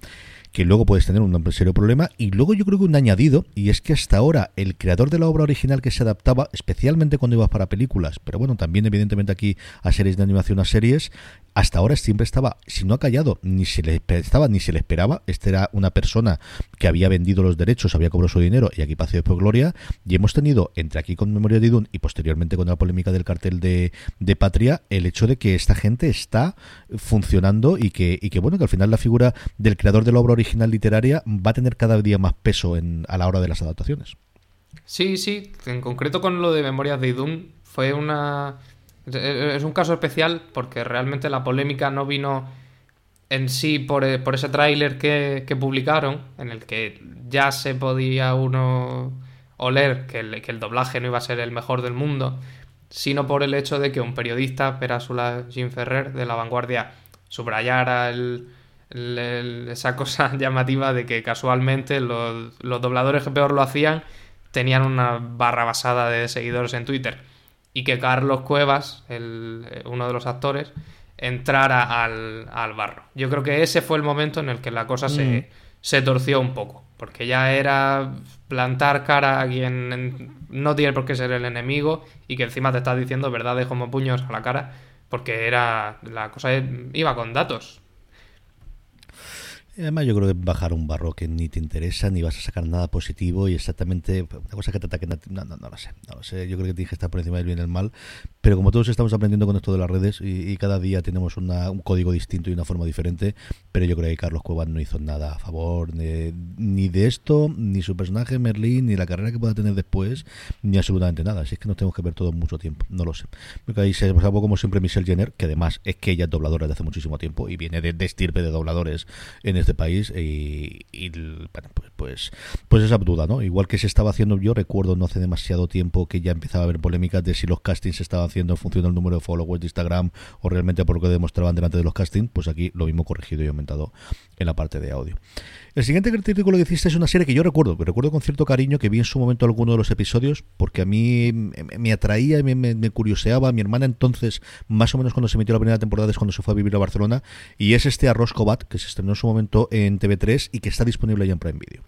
que luego puedes tener un serio problema. Y luego yo creo que un añadido, y es que hasta ahora el creador de la obra original que se adaptaba, especialmente cuando ibas para películas, pero bueno, también evidentemente aquí a series de animación, a series, hasta ahora siempre estaba, si no ha callado, ni se le estaba ni se le esperaba. Este era una persona que había vendido los derechos, había cobrado su dinero y aquí pasó después gloria. Y hemos tenido, entre aquí con Memoria de Idun y posteriormente con la polémica del cartel de, de Patria, el hecho de que esta gente está funcionando y que, y que, bueno, que al final la figura del creador de la obra original literaria va a tener cada día más peso en, a la hora de las adaptaciones. Sí, sí, en concreto con lo de Memorias de Idun fue una es un caso especial porque realmente la polémica no vino en sí por, eh, ese tráiler que, publicaron, en el que ya se podía uno oler que el, el doblaje no iba a ser el mejor del mundo, sino por el hecho de que un periodista, Perásula Jim Ferrer, de La Vanguardia, subrayara esa cosa *laughs* llamativa de que casualmente los, los dobladores que peor lo hacían tenían una barra basada de seguidores en Twitter y que Carlos Cuevas, el, eh, uno de los actores, entrara al, al, barro. Yo creo que ese fue el momento en el que la cosa se, mm. se, torció un poco, porque ya era plantar cara a quien no tiene por qué ser el enemigo y que encima te está diciendo verdades como puños a la cara, porque era la cosa iba con datos. Además, yo creo que bajar un barro que ni te interesa, ni vas a sacar nada positivo y exactamente una cosa que te ataque. No, no, no lo sé, no lo sé. Yo creo que tienes que estar por encima del bien y del mal. Pero como todos estamos aprendiendo con esto de las redes y, cada día tenemos un código distinto y una forma diferente, pero yo creo que Carlos Cuevas no hizo nada a favor ni de esto, ni su personaje Merlín, ni la carrera que pueda tener después, ni absolutamente nada. Así es que nos tenemos que ver todo mucho tiempo. No lo sé. Ahí se salvó como siempre Michelle Jenner, que además es que ella es dobladora desde hace muchísimo tiempo y viene de, de estirpe de dobladores en este país y, bueno, pues, pues, pues esa duda, ¿no? Igual que se estaba haciendo, yo recuerdo no hace demasiado tiempo que ya empezaba a haber polémicas de si los castings estaban haciendo en función del número de followers de Instagram o realmente por lo que demostraban delante de los castings, pues aquí lo mismo corregido y aumentado en la parte de audio. El siguiente artículo que hiciste es una serie que yo recuerdo, que recuerdo con cierto cariño que vi en su momento alguno de los episodios, porque a mí me, atraía y me, curioseaba. Mi hermana entonces, más o menos cuando se emitió la primera temporada, es cuando se fue a vivir a Barcelona, y es este Arroz Cobat, que se estrenó en su momento en TV3 y que está disponible ya en Prime Video.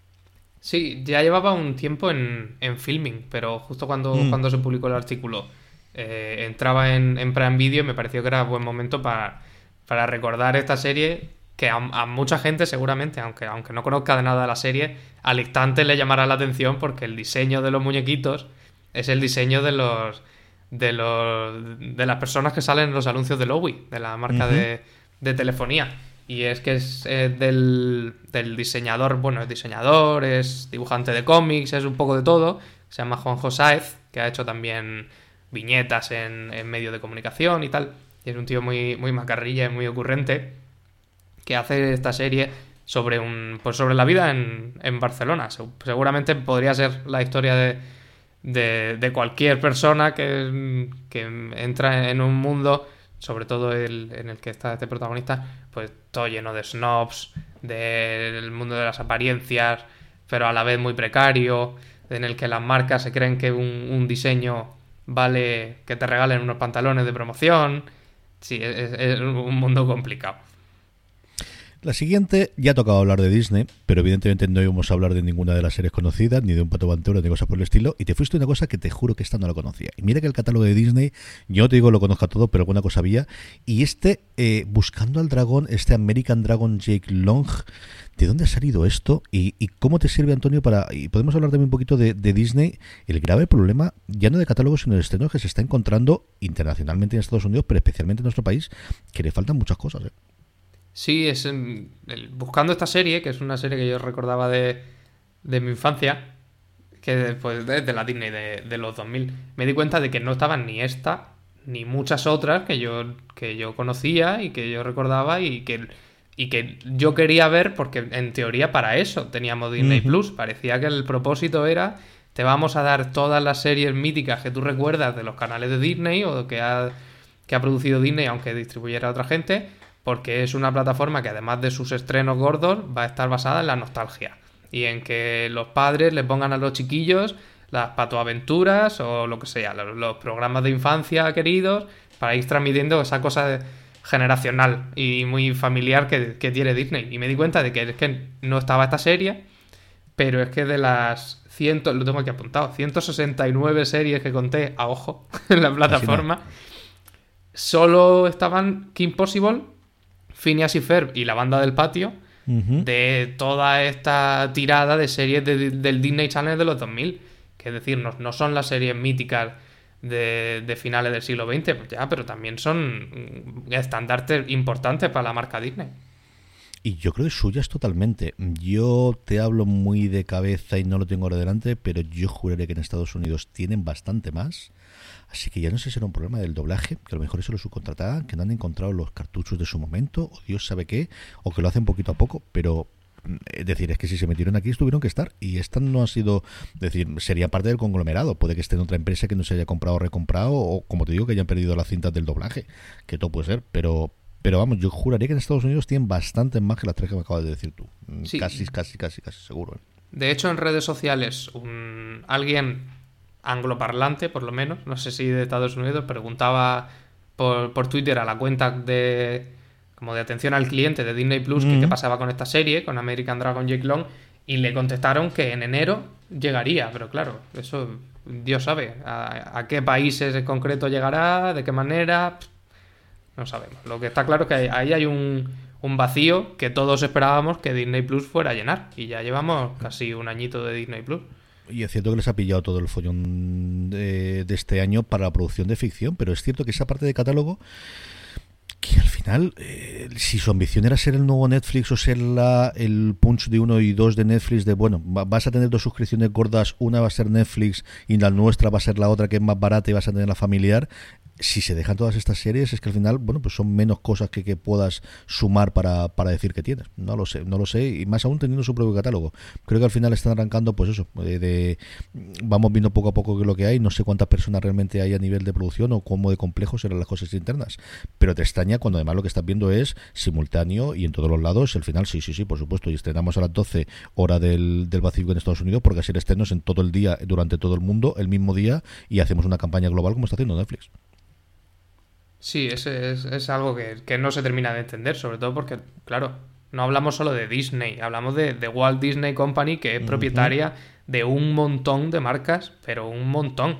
Sí, ya llevaba un tiempo en, filming, pero justo cuando, mm. cuando se publicó el artículo eh, entraba en, en, Prime Video y me pareció que era buen momento para, para recordar esta serie que a, mucha gente seguramente, aunque, aunque no conozca de nada de la serie, al instante le llamará la atención porque el diseño de los muñequitos es el diseño de los de los de las personas que salen en los anuncios de Lowy, de la marca de, de, telefonía. Y es que es del, del, diseñador, bueno, es diseñador, es dibujante de cómics, es un poco de todo. Se llama Juanjo Saez, que ha hecho también viñetas en, en medios de comunicación y tal. Y es un tío muy, muy macarrilla y muy ocurrente que hace esta serie sobre un pues sobre la vida en, en Barcelona. Seguramente podría ser la historia de, de, cualquier persona que, que, entra en un mundo, sobre todo el, en el que está este protagonista, pues todo lleno de snobs, del mundo de las apariencias, pero a la vez muy precario, en el que las marcas se creen que un diseño vale que te regalen unos pantalones de promoción. Sí, es un mundo complicado. La siguiente, ya ha tocado hablar de Disney, pero evidentemente no íbamos a hablar de ninguna de las series conocidas, ni de un pato aventura, ni cosas por el estilo, y te fuiste una cosa que te juro que esta no la conocía. Y mira que el catálogo de Disney, yo te digo lo conozca todo, pero alguna cosa había, y este, eh, Buscando al Dragón, este American Dragon Jake Long, ¿de dónde ha salido esto? ¿Y, y cómo te sirve, Antonio, para... Y podemos hablar también un poquito de, de Disney, el grave problema, ya no de catálogo, sino de estrenos que se está encontrando internacionalmente en Estados Unidos, pero especialmente en nuestro país, que le faltan muchas cosas, ¿eh? Sí, es el- buscando esta serie, que es una serie que yo recordaba de, de mi infancia, que pues de, de la Disney de, de los 2000, me di cuenta de que no estaban ni esta ni muchas otras que yo que yo conocía y que yo recordaba y que y que yo quería ver porque en teoría para eso teníamos Disney. Plus. Parecía que el propósito era te vamos a dar todas las series míticas que tú recuerdas de los canales de Disney o que ha, que ha producido Disney aunque distribuyera a otra gente, porque es una plataforma que además de sus estrenos gordos va a estar basada en la nostalgia y en que los padres le pongan a los chiquillos las patoaventuras o lo que sea, los, los programas de infancia queridos para ir transmitiendo esa cosa generacional y muy familiar que, que tiene Disney. Y me di cuenta de que es que no estaba esta serie, pero es que de las ciento, lo tengo aquí apuntado, 169 series que conté a ojo *laughs* en la plataforma, solo estaban Kim Possible, Phineas y Ferb y la banda del patio de toda esta tirada de series de- del Disney Channel de los 2000. Que es decir, no, no son las series míticas de, de finales del siglo XX, pues ya, pero también son mm, estandartes importantes para la marca Disney. Y yo creo que suyas totalmente. Yo te hablo muy de cabeza y no lo tengo ahora delante, pero yo juraría que en Estados Unidos tienen bastante más. Así que ya no sé si era un problema del doblaje, que a lo mejor eso lo subcontrataban, que no han encontrado los cartuchos de su momento, o Dios sabe qué, o que lo hacen poquito a poco, pero mm, es decir, es que si se metieron aquí tuvieron que estar y esta no ha sido, es decir, sería parte del conglomerado, puede que esté en otra empresa que no se haya comprado o recomprado o como te digo que hayan perdido las cintas del doblaje, que todo puede ser, pero pero vamos, yo juraría que en Estados Unidos tienen bastante más que las tres que me acabas de decir tú. Sí. Casi, casi, casi, casi seguro. ¿eh? De hecho, en redes sociales, un, alguien angloparlante, por lo menos, no sé si de Estados Unidos, preguntaba por, por Twitter a la cuenta de como de atención al cliente de Disney Plus que qué pasaba con esta serie, con American Dragon Jake Long, y le contestaron que en enero llegaría, pero claro, eso Dios sabe a, a qué países en concreto llegará, de qué manera, pff, no sabemos. Lo que está claro es que ahí hay un, un vacío que todos esperábamos que Disney Plus fuera a llenar. Y ya llevamos casi un añito de Disney Plus. Y es cierto que les ha pillado todo el follón de, de este año para la producción de ficción, pero es cierto que esa parte de catálogo que al final, eh, si su ambición era ser el nuevo Netflix o ser la, el punch de uno y dos de Netflix, de bueno, va- vas a tener dos suscripciones gordas, una va a ser Netflix y la nuestra va a ser la otra que es más barata y vas a tener la familiar. Si se dejan todas estas series, es que al final, bueno, pues son menos cosas que, que puedas sumar para, para decir que tienes. No lo sé, no lo sé, y más aún teniendo su propio catálogo. Creo que al final están arrancando, pues eso, de, vamos viendo poco a poco lo que hay, no sé cuántas personas realmente hay a nivel de producción o cómo de complejos eran las cosas internas, pero te extraña cuando además lo que estás viendo es simultáneo y en todos los lados, al final sí, sí, sí, por supuesto, y estrenamos a las 12 hora del, del Pacífico en Estados Unidos porque así el estreno es en todo el día, durante todo el mundo, el mismo día y hacemos una campaña global como está haciendo Netflix. Sí, es, es algo que, que no se termina de entender, sobre todo porque, claro, no hablamos solo de Disney, hablamos de, de Walt Disney Company, que es propietaria de un montón de marcas, pero un montón.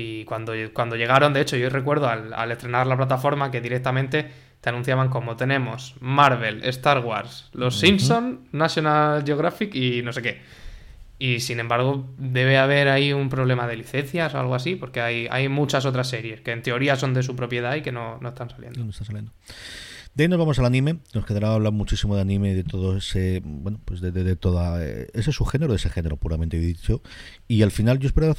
Y cuando, cuando llegaron, de hecho, yo recuerdo al, al estrenar la plataforma que directamente te anunciaban como tenemos Marvel, Star Wars, Los Ujú. Simpson, National Geographic y no sé qué. Y sin embargo, debe haber ahí un problema de licencias o algo así, porque hay, hay muchas otras series que en teoría son de su propiedad y que no, no están saliendo. ¿Dónde está saliendo? De ahí nos vamos al anime. Nos quedará hablar muchísimo de anime y de todo ese, bueno, pues de, de, de toda eh, ese subgénero, ese género puramente dicho. Y al final yo esperaba,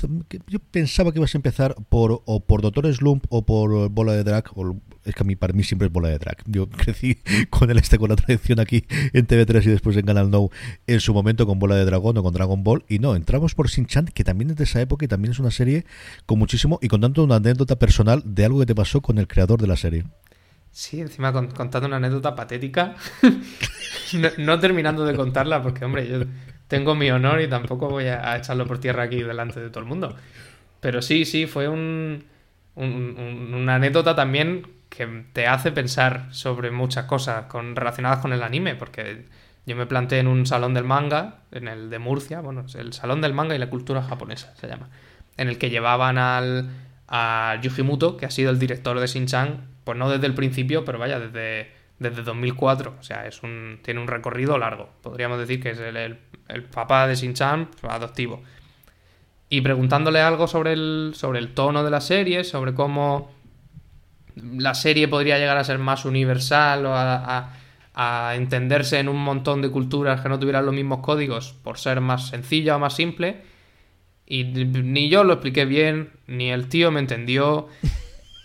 yo pensaba que ibas a empezar por o por Doctor Slump o por Bola de Drag. O, es que a mí para mí siempre es Bola de Drag. Yo *laughs* crecí con el este con la tradición aquí en TV3 y después en Canal No en su momento con Bola de Dragón o con Dragon Ball. Y no, entramos por Shin-Chan, que también es de esa época y también es una serie con muchísimo y con tanto una anécdota personal de algo que te pasó con el creador de la serie. Sí, encima con- contando una anécdota patética, *laughs* no, terminando de contarla, porque hombre, yo tengo mi honor y tampoco voy a, echarlo por tierra aquí delante de todo el mundo. Pero sí, sí, fue un, un- un- una anécdota también que te hace pensar sobre muchas cosas relacionadas con el anime, porque yo me planteé en un salón del manga, en el de Murcia, bueno, el salón del manga y la cultura japonesa se llama, en el que llevaban al, a Yujimoto, que ha sido el director de Shin-Chan, pues no desde el principio, pero vaya, desde, desde 2004, o sea, es un, tiene un recorrido largo, podríamos decir que es el, el, papá de Shin-Chan adoptivo. Y preguntándole algo sobre el, sobre el tono de la serie, sobre cómo la serie podría llegar a ser más universal o a, entenderse en un montón de culturas que no tuvieran los mismos códigos por ser más sencilla o más simple. Y ni yo lo expliqué bien, ni el tío me entendió,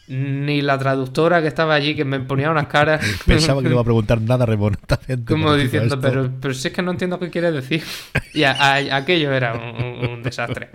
ni la traductora que estaba allí que me ponía unas caras. *laughs* Pensaba que no iba a preguntar nada remotamente. Como diciendo, pero, pero si es que no entiendo qué quiere decir. *laughs* Y aquello era un, desastre.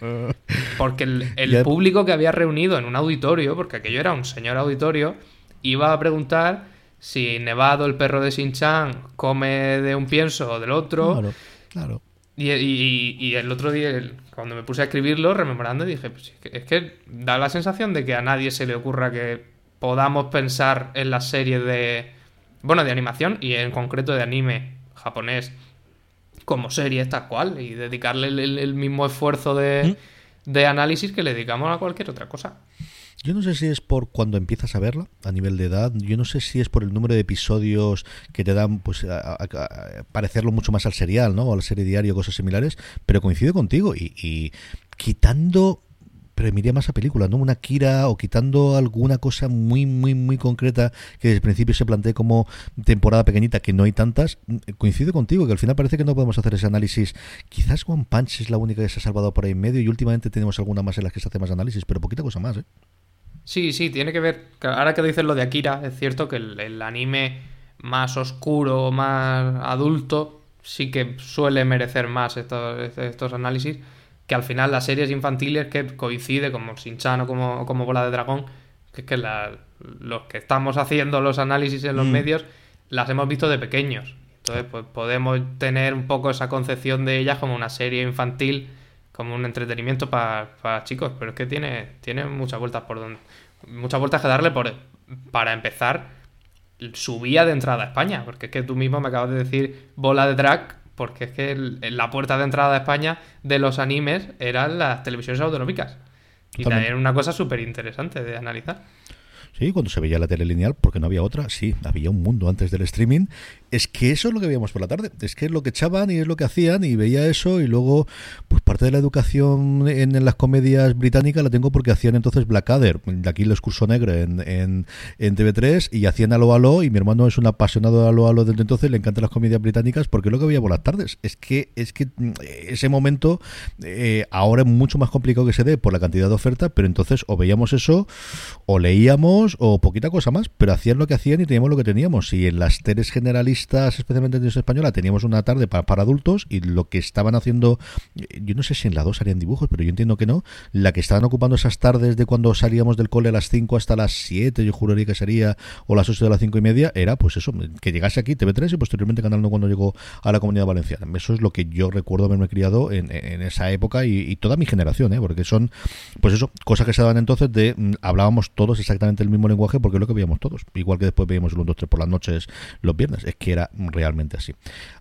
Porque el, público que había reunido en un auditorio, porque aquello era un señor auditorio, iba a preguntar si Nevado, el perro de Shin-Chan, come de un pienso o del otro. Claro, claro. Y, y, el otro día, cuando me puse a escribirlo, rememorando, dije, pues es que, da la sensación de que a nadie se le ocurra que podamos pensar en las series de, bueno, de animación y en concreto de anime japonés como serie tal cual y dedicarle el, mismo esfuerzo de, ¿Mm? de análisis que le dedicamos a cualquier otra cosa. Yo no sé si es por cuando empiezas a verla a nivel de edad, yo no sé si es por el número de episodios que te dan pues parecerlo mucho más al serial, ¿no? O a la serie diario, cosas similares, pero coincido contigo y, y quitando pero me más a películas, ¿no? Una Kira o quitando alguna cosa muy, muy, muy concreta que desde el principio se plantee como temporada pequeñita, que no hay tantas, coincido contigo, que al final parece que no podemos hacer ese análisis. Quizás One Punch es la única que se ha salvado por ahí en medio y últimamente tenemos alguna más en las que se hace más análisis, pero poquita cosa más, ¿eh? Sí, sí, tiene que ver. Ahora que dices lo de Akira, es cierto que el, anime más oscuro, más adulto, sí que suele merecer más estos, estos análisis. Que al final las series infantiles que coincide como Shin-Chan o como, como Bola de Dragón, que es que los que estamos haciendo los análisis en los mm. medios las hemos visto de pequeños. Entonces, pues podemos tener un poco esa concepción de ellas como una serie infantil como un entretenimiento para, chicos, pero es que tiene, tiene muchas vueltas por donde. Muchas vueltas que darle por, para empezar su vía de entrada a España, porque es que tú mismo me acabas de decir bola de drag, porque es que la puerta de entrada a España de los animes eran las televisiones autonómicas. Y también una cosa súper interesante de analizar. Sí, cuando se veía la tele lineal, porque no había otra, sí, había un mundo antes del streaming. Es que eso es lo que veíamos por la tarde, es que es lo que echaban y es lo que hacían y veía eso y luego pues parte de la educación en, las comedias británicas la tengo porque hacían entonces Blackadder, de aquí el excurso negro en, en, en TV3 y hacían Alo Alo y mi hermano es un apasionado de Alo Alo desde entonces, le encantan las comedias británicas porque es lo que veía por las tardes, es que es que mm, ese momento eh, ahora es mucho más complicado que se dé por la cantidad de oferta, pero entonces o veíamos eso o leíamos o poquita cosa más, pero hacían lo que hacían y teníamos lo que teníamos y en las teles generalistas especialmente en española, teníamos una tarde para, adultos y lo que estaban haciendo, yo no sé si en la 2 harían dibujos, pero yo entiendo que no, la que estaban ocupando esas tardes de cuando salíamos del cole a las 5 hasta las 7, yo juraría que sería, o las 8 de las 5 y media, era pues eso, que llegase aquí TV3 y posteriormente Canal No cuando llegó a la Comunidad Valenciana. Eso es lo que yo recuerdo haberme criado en, esa época y, toda mi generación, ¿eh? porque son, pues eso, cosas que se daban entonces de, mm, hablábamos todos exactamente el mismo lenguaje porque es lo que veíamos todos, igual que después veíamos el 1, 2, 3 por las noches los viernes, es que era realmente así.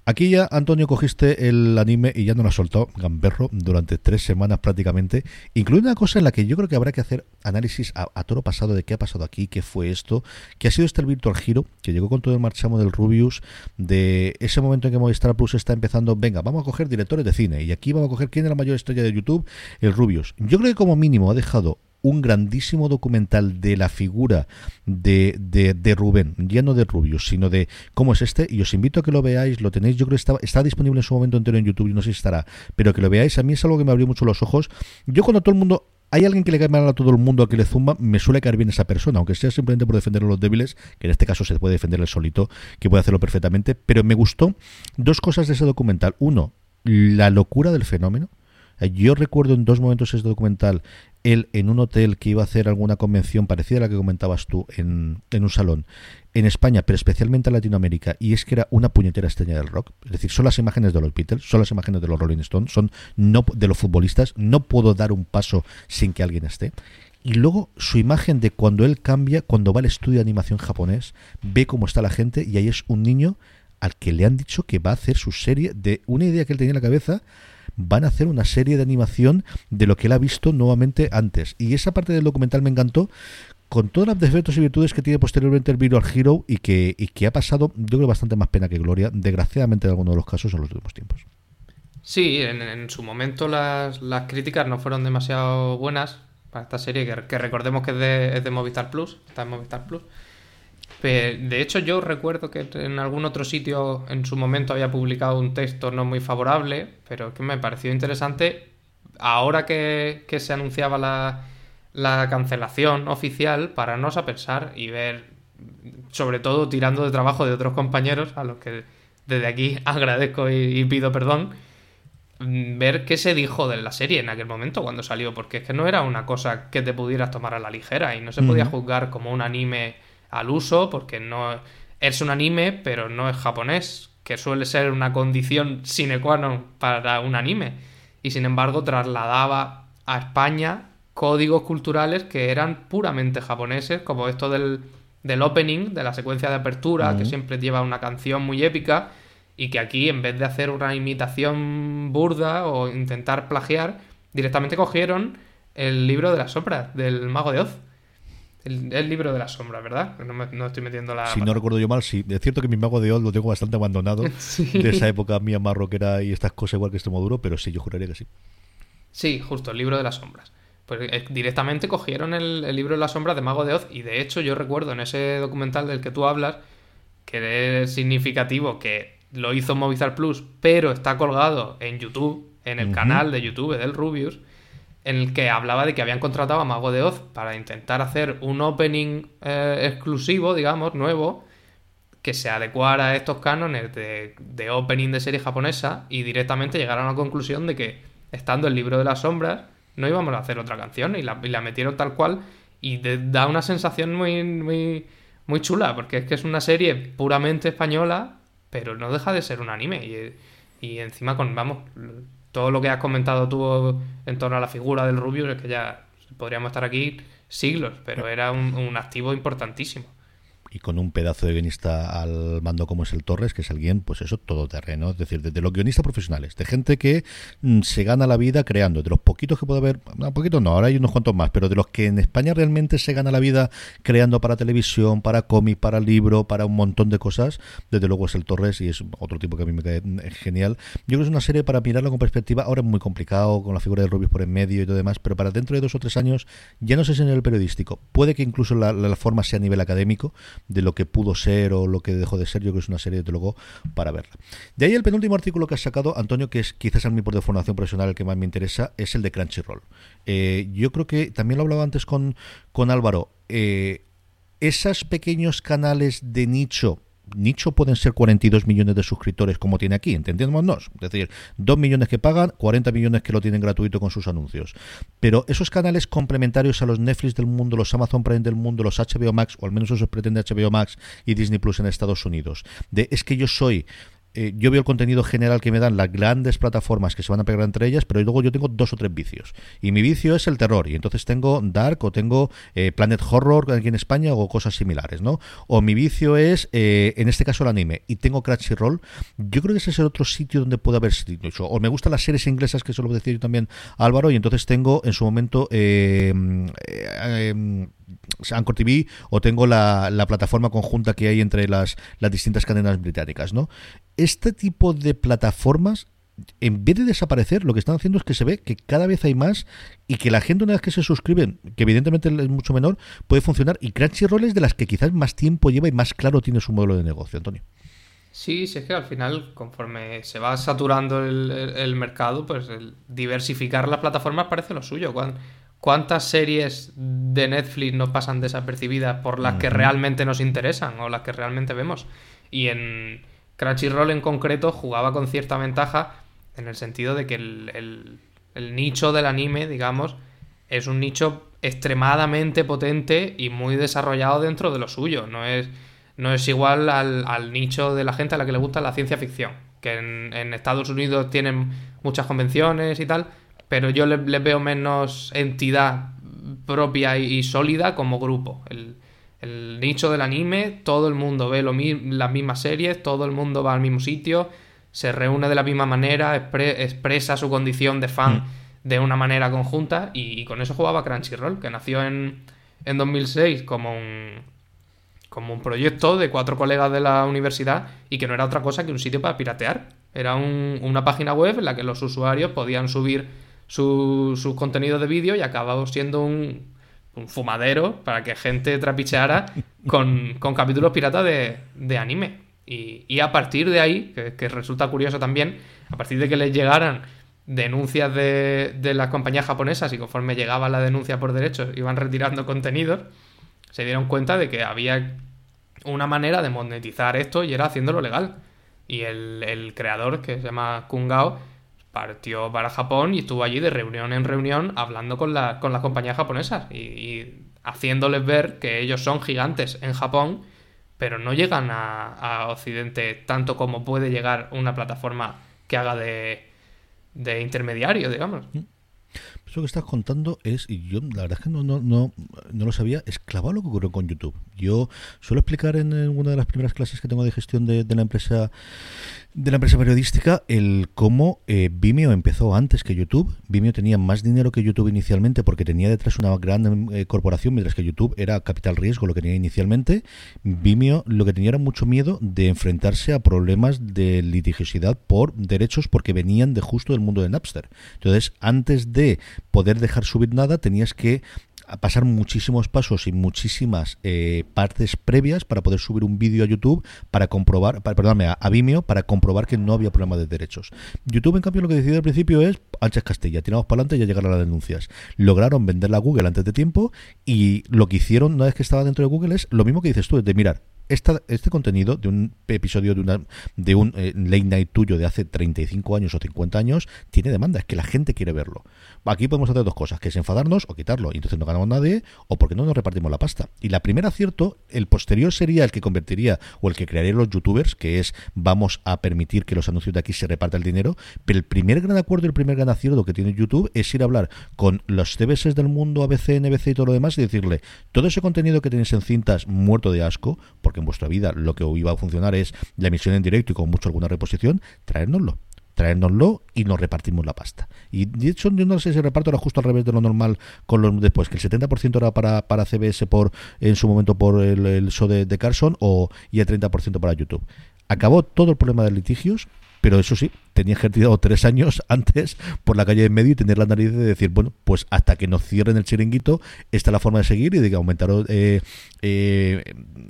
Aquí ya, Antonio, cogiste el anime y ya no lo has soltado, gamberro, durante tres semanas prácticamente, incluye una cosa en la que yo creo que habrá que hacer análisis a, a toro pasado de qué ha pasado aquí, qué fue esto, que ha sido este el Virtual Giro, que llegó con todo el marchamo del Rubius, de ese momento en que Movistar Plus está empezando, venga, vamos a coger directores de cine, y aquí vamos a coger quién es la mayor estrella de YouTube, el Rubius. Yo creo que como mínimo ha dejado un grandísimo documental de la figura de, de, Rubén, ya no de Rubius, sino de cómo es este, y os invito a que lo veáis, lo tenéis, yo creo que está, está disponible en su momento entero en YouTube, y no sé si estará, pero que lo veáis, a mí es algo que me abrió mucho los ojos. Yo cuando todo el mundo hay alguien que le cae mal a todo el mundo, a que le zumba, me suele caer bien esa persona, aunque sea simplemente por defender a los débiles, que en este caso se puede defender el solito, que puede hacerlo perfectamente, pero me gustó dos cosas de ese documental. Uno, la locura del fenómeno. Yo recuerdo en dos momentos ese documental él en un hotel que iba a hacer alguna convención parecida a la que comentabas tú en, en un salón en España, pero especialmente en Latinoamérica, y es que era una puñetera estrella del rock. Es decir, son las imágenes de los Beatles, son las imágenes de los Rolling Stones, son no de los futbolistas. No puedo dar un paso sin que alguien esté. y luego su imagen de cuando él cambia, cuando va al estudio de animación japonés, ve cómo está la gente y ahí es un niño al que le han dicho que va a hacer su serie de una idea que él tenía en la cabeza van a hacer una serie de animación de lo que él ha visto nuevamente antes. Y esa parte del documental me encantó, con todos los defectos y virtudes que tiene posteriormente el Virtual Hero y que, y que ha pasado, yo creo, bastante más pena que gloria, desgraciadamente en algunos de los casos en los últimos tiempos. Sí, en, su momento las, las, críticas no fueron demasiado buenas para esta serie, que, recordemos que es de, Movistar Plus, está en Movistar Plus. De hecho, yo recuerdo que en algún otro sitio en su momento había publicado un texto no muy favorable, pero que me pareció interesante. Ahora que, que se anunciaba la, la cancelación oficial, pararnos a pensar y ver, sobre todo tirando de trabajo de otros compañeros, a los que desde aquí *laughs* agradezco y pido perdón Mm, ver qué se dijo de la serie en aquel momento cuando salió, porque es que no era una cosa que te pudieras tomar a la ligera y no se podía juzgar como un anime al uso, porque no es un anime, pero no es japonés, que suele ser una condición sine qua non para un anime. Y sin embargo trasladaba a España códigos culturales que eran puramente japoneses, como esto del, del opening, de la secuencia de apertura, que siempre lleva una canción muy épica y que aquí en vez de hacer una imitación burda o intentar plagiar, directamente cogieron el libro de las sombras del mago de Oz. El, libro de las sombras, ¿verdad? No, estoy metiendo la... Si no recuerdo yo mal, sí. Es cierto que mi mago de Oz lo tengo bastante abandonado *laughs* de esa época mía más rockera y estas cosas igual que este duro, pero sí, yo juraría que sí. Sí, justo, el libro de las sombras. Pues eh, directamente cogieron el, el libro de las sombras de Mago de Oz y de hecho yo recuerdo en ese documental del que tú hablas que es significativo que lo hizo Movistar Plus, pero está colgado en YouTube, en el canal de YouTube del Rubius, en el que hablaba de que habían contratado a Mago de Oz para intentar hacer un opening eh, exclusivo, digamos, nuevo, que se adecuara a estos cánones de, opening de serie japonesa y directamente llegaron a la conclusión de que, estando el libro de las sombras, no íbamos a hacer otra canción y la, metieron tal cual y da una sensación muy, muy, muy chula, porque es que es una serie puramente española pero no deja de ser un anime. Y, encima con, vamos, todo lo que has comentado tú en torno a la figura del Rubius es que ya podríamos estar aquí siglos, pero era un activo importantísimo y con un pedazo de guionista al mando como es el Torres, que es alguien, pues eso, todoterreno. Es decir, de, los guionistas profesionales, de gente que mm, se gana la vida creando, de los poquitos que puede haber, no, poquitos no, ahora hay unos cuantos más, pero de los que en España realmente se gana la vida creando para televisión, para cómic, para libro, para un montón de cosas, desde luego es el Torres y es otro tipo que a mí me cae mm, genial. Yo creo que es una serie para mirarlo con perspectiva, ahora es muy complicado con la figura de Rubius por en medio y todo demás, pero para dentro de dos o tres años, ya no sé si en el periodístico, puede que incluso la forma sea a nivel académico, de lo que pudo ser o lo que dejó de ser, yo creo que es una serie, desde luego, para verla. De ahí el penúltimo artículo que has sacado, Antonio, que es quizás a mí por de formación profesional el que más me interesa, es el de Crunchyroll. Eh, yo creo que también lo hablaba antes con, con Álvaro. Eh, esos pequeños canales de nicho nicho pueden ser 42 millones de suscriptores como tiene aquí, entendémonos. Es decir, 2 millones que pagan, 40 millones que lo tienen gratuito con sus anuncios. Pero esos canales complementarios a los Netflix del mundo, los Amazon Prime del mundo, los HBO Max, o al menos eso pretende HBO Max y Disney Plus en Estados Unidos, de es que yo soy eh, yo veo el contenido general que me dan las grandes plataformas que se van a pegar entre ellas, pero luego yo tengo dos o tres vicios. Y mi vicio es el terror, y entonces tengo Dark o tengo eh, Planet Horror aquí en España o cosas similares, ¿no? O mi vicio es, eh, en este caso, el anime, y tengo Crunchyroll. Yo creo que ese es el otro sitio donde puede haber dicho. O me gustan las series inglesas, que eso lo decía yo también Álvaro, y entonces tengo en su momento. Anchor TV o tengo la, plataforma conjunta que hay entre las, las distintas cadenas británicas, ¿no? Este tipo de plataformas en vez de desaparecer, lo que están haciendo es que se ve que cada vez hay más y que la gente una vez que se suscriben, que evidentemente es mucho menor, puede funcionar. Y Crunchyroll es de las que quizás más tiempo lleva y más claro tiene su modelo de negocio, Antonio. Sí, sí es que al final, conforme se va saturando el, mercado, pues el diversificar las plataformas parece lo suyo. Cuando, ¿Cuántas series de Netflix nos pasan desapercibidas por las que realmente nos interesan o las que realmente vemos? Y en Crunchyroll en concreto jugaba con cierta ventaja en el sentido de que el, nicho del anime, digamos, es un nicho extremadamente potente y muy desarrollado dentro de lo suyo. No es, no es igual al, nicho de la gente a la que le gusta la ciencia ficción, que en, en Estados Unidos tienen muchas convenciones y tal, pero yo les, veo menos entidad propia y, sólida como grupo. El, nicho del anime, todo el mundo ve lo las mismas series, todo el mundo va al mismo sitio, se reúne de la misma manera, expresa su condición de fan mm. de una manera conjunta y, con eso jugaba Crunchyroll, que nació en, en 2006 como un, como un proyecto de cuatro colegas de la universidad y que no era otra cosa que un sitio para piratear. Era una página web en la que los usuarios podían subir sus contenidos de vídeo y acababa siendo un, fumadero para que gente trapicheara *laughs* con, capítulos piratas de, anime. Y, a partir de ahí, que, resulta curioso también, a partir de que les llegaran denuncias de, de las compañías japonesas y conforme llegaba la denuncia por derechos iban retirando contenidos, se dieron cuenta de que había una manera de monetizar esto y era haciéndolo legal. Y el, creador, que se llama Kungao, partió para Japón y estuvo allí de reunión en reunión hablando con, con las compañías japonesas y, haciéndoles ver que ellos son gigantes en Japón, pero no llegan a, Occidente tanto como puede llegar una plataforma que haga de, de intermediario, digamos. Mm. Eso que estás contando es, y yo la verdad es que no, no, no, no lo sabía, es lo que ocurrió con YouTube. Yo suelo explicar en una de las primeras clases que tengo de gestión de, la empresa de la empresa periodística el cómo eh, Vimeo empezó antes que YouTube. Vimeo tenía más dinero que YouTube inicialmente porque tenía detrás una gran eh, corporación, mientras que YouTube era capital riesgo lo que tenía inicialmente. Vimeo lo que tenía era mucho miedo de enfrentarse a problemas de litigiosidad por derechos porque venían de justo del mundo de Napster. Entonces, antes de poder dejar subir nada, tenías que a pasar muchísimos pasos y muchísimas eh, partes previas para poder subir un vídeo a YouTube para comprobar, perdóname, a, Vimeo para comprobar que no había problema de derechos. YouTube, en cambio, lo que decidió al principio es anchas Castilla, tiramos para adelante y ya llegaron las denuncias. Lograron venderla a Google antes de tiempo y lo que hicieron una vez que estaba dentro de Google es lo mismo que dices tú, de mirar, este contenido de un episodio de, una, de un eh, late night tuyo de hace 35 años o 50 años tiene demanda, es que la gente quiere verlo. Aquí podemos hacer dos cosas, que es enfadarnos o quitarlo, y entonces no ganamos nadie, o porque no nos repartimos la pasta. Y la primera acierto, el posterior sería el que convertiría o el que crearía los youtubers, que es vamos a permitir que los anuncios de aquí se reparta el dinero, pero el primer gran acuerdo y el primer gran acierto que tiene YouTube es ir a hablar con los CBS del mundo, ABC, NBC y todo lo demás y decirle, todo ese contenido que tenéis en cintas muerto de asco, porque en vuestra vida lo que iba a funcionar es la emisión en directo y con mucho alguna reposición, traérnoslo traérnoslo y nos repartimos la pasta. Y de hecho, yo no sé si el reparto era justo al revés de lo normal con los después, que el 70% era para, para CBS por en su momento por el, show de, de Carson o, y el 30% para YouTube. Acabó todo el problema de litigios, pero eso sí, tenía ejercido tres años *laughs* antes por la calle de medio y tener la nariz de decir, bueno, pues hasta que nos cierren el chiringuito, esta es la forma de seguir y de aumentar, eh, eh,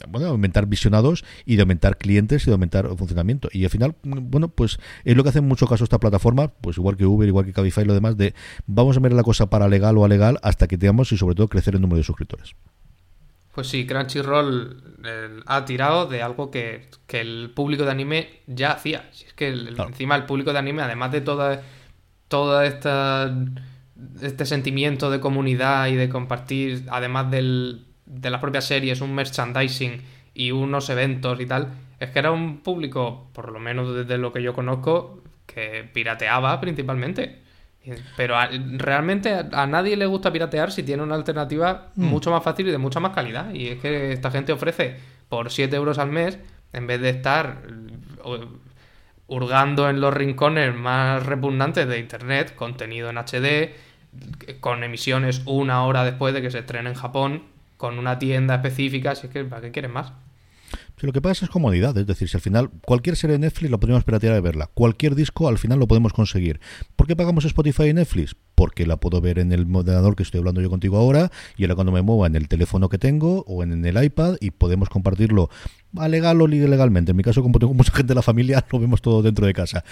bueno, aumentar visionados y de aumentar clientes y de aumentar funcionamiento. Y al final, bueno, pues es lo que hace en muchos casos esta plataforma, pues igual que Uber, igual que Cabify y lo demás, de vamos a ver la cosa para legal o a legal hasta que tengamos y sobre todo crecer el número de suscriptores. Pues sí, Crunchyroll ha tirado de algo que, el público de anime ya hacía. Si es que encima el público de anime, además de toda, toda esta este sentimiento de comunidad y de compartir, además del, de las propias series, un merchandising y unos eventos y tal, es que era un público, por lo menos desde lo que yo conozco, que pirateaba principalmente. Pero realmente a, nadie le gusta piratear si tiene una alternativa mm. mucho más fácil y de mucha más calidad. Y es que esta gente ofrece por 7 euros al mes, en vez de estar hurgando en los rincones más repugnantes de Internet, contenido en HD, con emisiones una hora después de que se estrene en Japón, con una tienda específica, si es que ¿para qué quieren más? Lo que pasa es comodidad, es decir, si al final cualquier serie de Netflix lo podemos piratear y verla, cualquier disco al final lo podemos conseguir. ¿Por qué pagamos Spotify y Netflix? Porque la puedo ver en el ordenador que estoy hablando yo contigo ahora y ahora cuando me mueva en el teléfono que tengo o en el iPad y podemos compartirlo legal o ilegalmente. En mi caso, como tengo mucha gente de la familia, *laughs* lo vemos todo dentro de casa.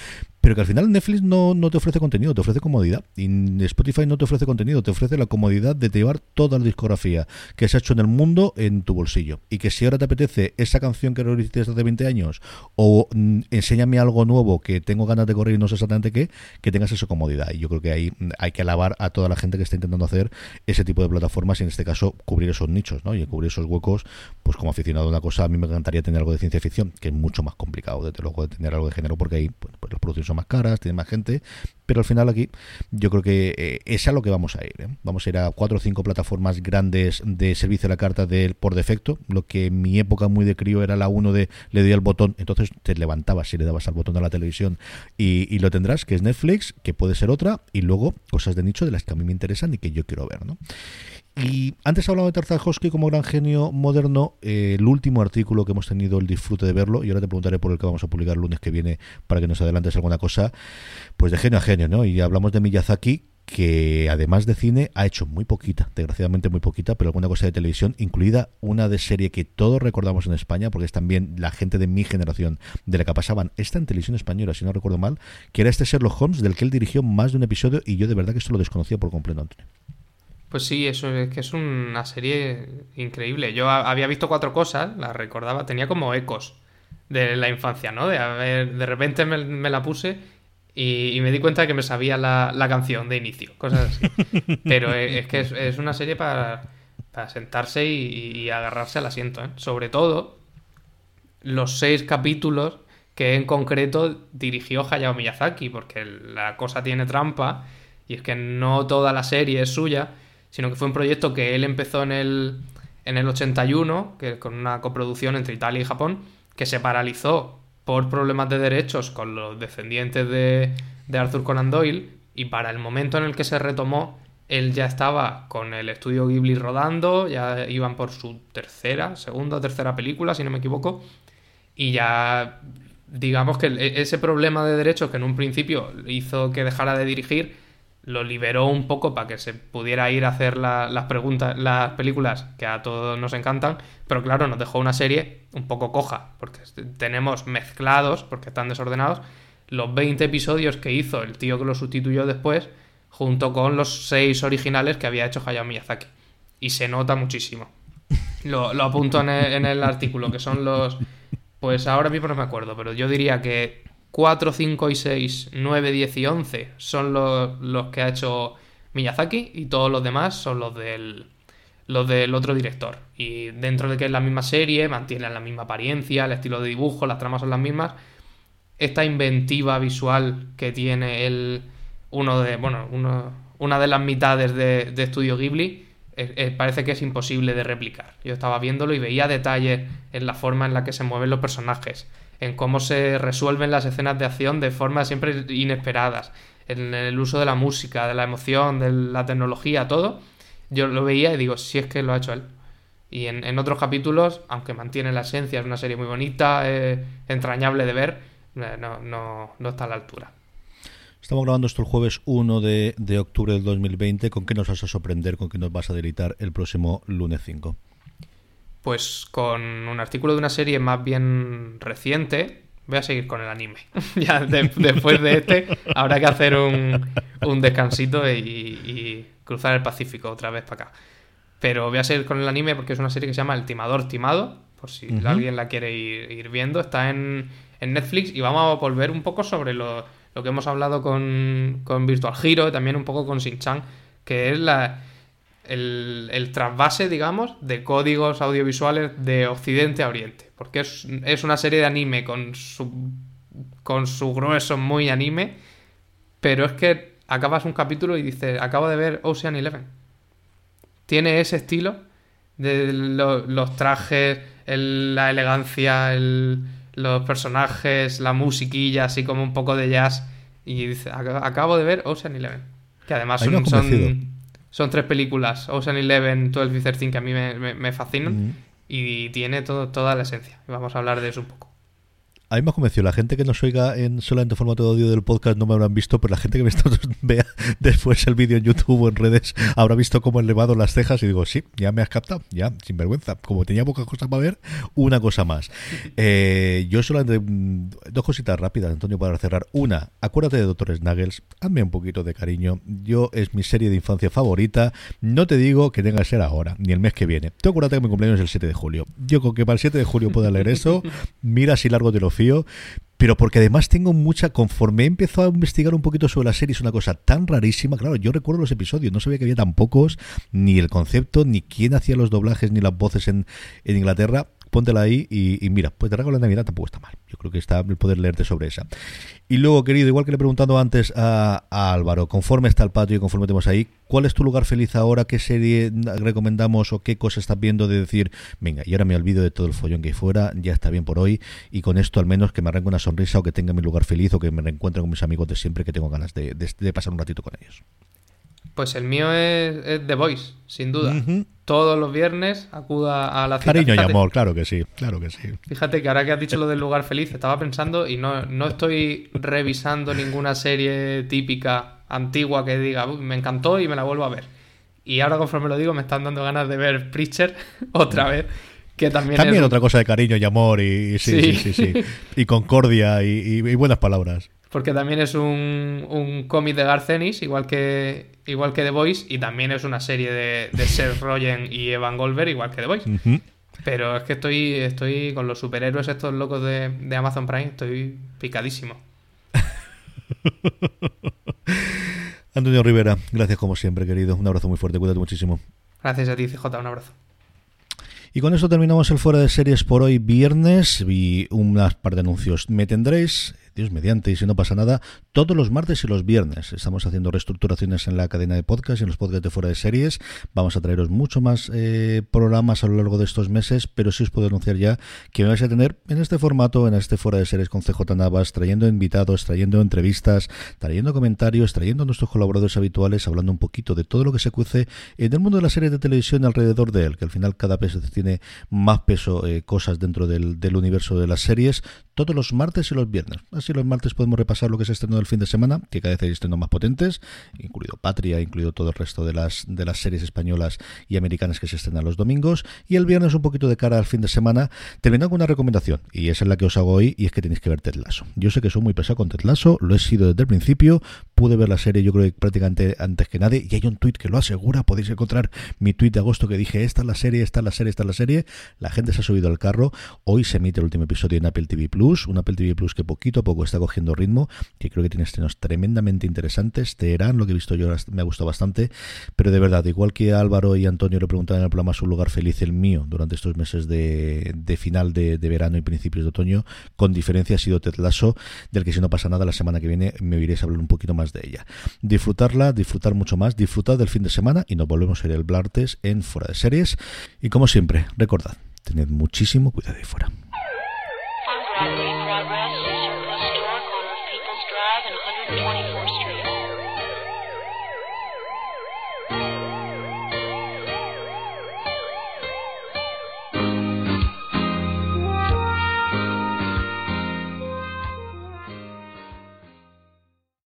Pero que al final Netflix no, no te ofrece contenido, te ofrece comodidad. Y Spotify no te ofrece contenido, te ofrece la comodidad de llevar toda la discografía que se ha hecho en el mundo en tu bolsillo. Y que si ahora te apetece esa canción que realizaste hace 20 años o mm, enséñame algo nuevo que tengo ganas de correr y no sé exactamente qué, que tengas esa comodidad. Y yo creo que ahí mm, hay que alabar a toda la gente que está intentando hacer ese tipo de plataformas y en este caso cubrir esos nichos, ¿no? Y cubrir esos huecos, pues como aficionado a una cosa, a mí me encanta tener algo de ciencia ficción, que es mucho más complicado, desde luego, de tener algo de género, porque ahí pues, pues, los productos son más caras, tiene más gente, pero al final aquí yo creo que eh, es a lo que vamos a ir. ¿eh? Vamos a ir a cuatro o cinco plataformas grandes de servicio a la carta de, por defecto, lo que en mi época muy de crío era la uno de le doy al botón, entonces te levantabas y le dabas al botón a la televisión y, y, lo tendrás, que es Netflix, que puede ser otra, y luego cosas de nicho de las que a mí me interesan y que yo quiero ver. ¿no? Y antes hablado de Tartakovsky como gran genio moderno, eh, el último artículo que hemos tenido el disfrute de verlo, y ahora te preguntaré por el que vamos a publicar el lunes que viene para que nos adelantes alguna cosa, pues de genio a genio, ¿no? Y hablamos de Miyazaki, que además de cine ha hecho muy poquita, desgraciadamente muy poquita, pero alguna cosa de televisión, incluida una de serie que todos recordamos en España, porque es también la gente de mi generación de la que pasaban esta en televisión española, si no recuerdo mal, que era este Sherlock Holmes, del que él dirigió más de un episodio y yo de verdad que esto lo desconocía por completo, Antonio. Pues sí, eso es que es una serie increíble. Yo había visto cuatro cosas, las recordaba, tenía como ecos de la infancia, ¿no? De, de repente me, la puse y, me di cuenta de que me sabía la, canción de inicio, cosas así. *laughs* Pero es, que es, una serie para, sentarse y, agarrarse al asiento, ¿eh? Sobre todo los seis capítulos que en concreto dirigió Hayao Miyazaki, porque la cosa tiene trampa y es que no toda la serie es suya sino que fue un proyecto que él empezó en el, en el 81, que, con una coproducción entre Italia y Japón, que se paralizó por problemas de derechos con los descendientes de, de Arthur Conan Doyle, y para el momento en el que se retomó, él ya estaba con el estudio Ghibli rodando, ya iban por su tercera, segunda o tercera película, si no me equivoco, y ya digamos que e, ese problema de derechos que en un principio hizo que dejara de dirigir, lo liberó un poco para que se pudiera ir a hacer las preguntas, las películas que a todos nos encantan, pero claro, nos dejó una serie un poco coja, porque tenemos mezclados, porque están desordenados, los 20 episodios que hizo el tío que lo sustituyó después, junto con los 6 originales que había hecho Hayao Miyazaki. Y se nota muchísimo. Lo, apunto en el, en el artículo, que son los... Pues ahora mismo no me acuerdo, pero yo diría que 4, 5 y 6, 9, 10 y 11 son los, que ha hecho Miyazaki y todos los demás son los del, los del otro director. Y dentro de que es la misma serie, mantiene la misma apariencia, el estilo de dibujo, las tramas son las mismas. Esta inventiva visual que tiene el, uno de, bueno, uno, una de las mitades de, de Estudio Ghibli parece que es imposible de replicar. Yo estaba viéndolo y veía detalles en la forma en la que se mueven los personajes, en cómo se resuelven las escenas de acción de formas siempre inesperadas, en el uso de la música, de la emoción, de la tecnología, todo. Yo lo veía y digo, si es que lo ha hecho él. Y en, otros capítulos, aunque mantiene la esencia, es una serie muy bonita, entrañable de ver, eh, no, no, no está a la altura. Estamos grabando esto el jueves 1 de, de, octubre del 2020. ¿Con qué nos vas a sorprender? ¿Con qué nos vas a deleitar el próximo lunes 5? Pues con un artículo de una serie más bien reciente. Voy a seguir con el anime. *laughs* ya después de este habrá que hacer un, un descansito y, cruzar el Pacífico otra vez para acá. Pero voy a seguir con el anime porque es una serie que se llama El Timador Timado. Por si alguien la quiere ir, viendo. Está en, en, Netflix y vamos a volver un poco sobre lo, lo que hemos hablado con, con Virtual Hero, también un poco con Shin-Chan, que es la el, el, trasvase, digamos, de códigos audiovisuales de Occidente a Oriente. Porque es, una serie de anime con su, con su grueso muy anime, pero es que acabas un capítulo y dices, acabo de ver Ocean Eleven. Tiene ese estilo de los trajes, la elegancia, los personajes, la musiquilla, así como un poco de jazz. Y dice, acabo de ver Ocean Eleven. Que además son son tres películas, Ocean Eleven, 12 y 13, que a mí me, fascinan. Y tiene todo, toda la esencia. Vamos a hablar de eso un poco. A mí me ha convencido. La gente que nos oiga en solamente formato de audio del podcast no me habrán visto, pero la gente que me está, *laughs* vea después el vídeo en YouTube o en redes habrá visto cómo he elevado las cejas y digo, sí, ya me has captado, ya, sin vergüenza. Como tenía pocas cosas para ver, una cosa más. *laughs* Eh, yo solamente mm, dos cositas rápidas, Antonio, para cerrar. Una, acuérdate de Doctor Snuggles, hazme un poquito de cariño. Yo es mi serie de infancia favorita. No te digo que tenga que ser ahora, ni el mes que viene. Tú acuérdate que mi cumpleaños es el 7 de julio. Yo con que para el 7 de julio pueda leer eso, *laughs* mira si largo te lo pero porque además tengo mucha, conforme he empezado a investigar un poquito sobre la serie, es una cosa tan rarísima, claro, yo recuerdo los episodios, no sabía que había tan pocos, ni el concepto, ni quién hacía los doblajes, ni las voces en, en Inglaterra, póntela ahí y, mira, pues te regalo la Navidad tampoco está mal. Yo creo que está el poder leerte sobre esa. Y luego, querido, igual que le he preguntado antes a, Álvaro, conforme está el patio y conforme tenemos ahí, ¿cuál es tu lugar feliz ahora? ¿Qué serie recomendamos o qué cosa estás viendo de decir, venga, y ahora me olvido de todo el follón que hay fuera, ya está bien por hoy, y con esto al menos que me arranque una sonrisa o que tenga mi lugar feliz o que me reencuentre con mis amigos de siempre que tengo ganas de, pasar un ratito con ellos? Pues el mío es, The Voice, sin duda todos los viernes acuda a la cita. Cariño y amor, claro que sí, claro que sí. Fíjate que ahora que has dicho lo del lugar feliz, estaba pensando y no, no estoy revisando ninguna serie típica, antigua, que diga, me encantó y me la vuelvo a ver. Y ahora conforme lo digo, me están dando ganas de ver Preacher *laughs* otra vez. Que también, también otra cosa de cariño y amor y, sí, sí, sí, y concordia y, buenas palabras porque también es un, un cómic de Garcenis, igual que, igual que The Voice, y también es una serie de, de Seth *laughs* Rogen y Evan Goldberg, igual que The Voice. Pero es que estoy, estoy con los superhéroes estos locos de, de Amazon Prime, estoy picadísimo. *laughs* Antonio Rivera, gracias como siempre, querido. Un abrazo muy fuerte, cuídate muchísimo. Gracias a ti, CJ, un abrazo. Y con eso terminamos el fuera de series por hoy viernes y unas par de anuncios. Me tendréis Dios mediante, y si no pasa nada, todos los martes y los viernes. Estamos haciendo reestructuraciones en la cadena de podcast y en los podcasts de fuera de series. Vamos a traeros mucho más eh, programas a lo largo de estos meses, pero sí os puedo anunciar ya que me vais a tener en este formato, en este fuera de series con CJ Navas, trayendo invitados, trayendo entrevistas, trayendo comentarios, trayendo a nuestros colaboradores habituales, hablando un poquito de todo lo que se cuece en el mundo de la serie de televisión alrededor de él, que al final cada vez tiene más peso eh, cosas dentro del universo de las series, todos los martes y los viernes. Así los martes podemos repasar lo que se estrenó el fin de semana, que cada vez hay estrenos más potentes, incluido Patria, incluido todo el resto de las, de las series españolas y americanas que se estrenan los domingos. Y el viernes un poquito de cara al fin de semana, terminando con una recomendación, y esa es la que os hago hoy, y es que tenéis que ver Ted. Yo sé que soy muy pesado con Ted Lasso, lo he sido desde el principio, pude ver la serie yo creo que prácticamente antes que nadie, y hay un tuit que lo asegura, podéis encontrar mi tuit de agosto que dije, esta es la serie, esta es la serie, esta es la serie, la gente se ha subido al carro, hoy se emite el último episodio en Apple TV Plus, un Apple TV Plus que poquito a poco está cogiendo ritmo, que creo que tiene estrenos tremendamente interesantes. Teherán, lo que he visto yo, me ha gustado bastante, pero de verdad, igual que Álvaro y Antonio le preguntaban en el programa su lugar feliz, el mío, durante estos meses de, final de, verano y principios de otoño, con diferencia ha sido Ted Lasso, del que si no pasa nada, la semana que viene me iréis a hablar un poquito más de ella. Disfrutarla, disfrutar mucho más, disfrutar del fin de semana y nos volvemos a ir el Blartes en Fuera de Series. Y como siempre, recordad, tened muchísimo cuidado ahí fuera. already.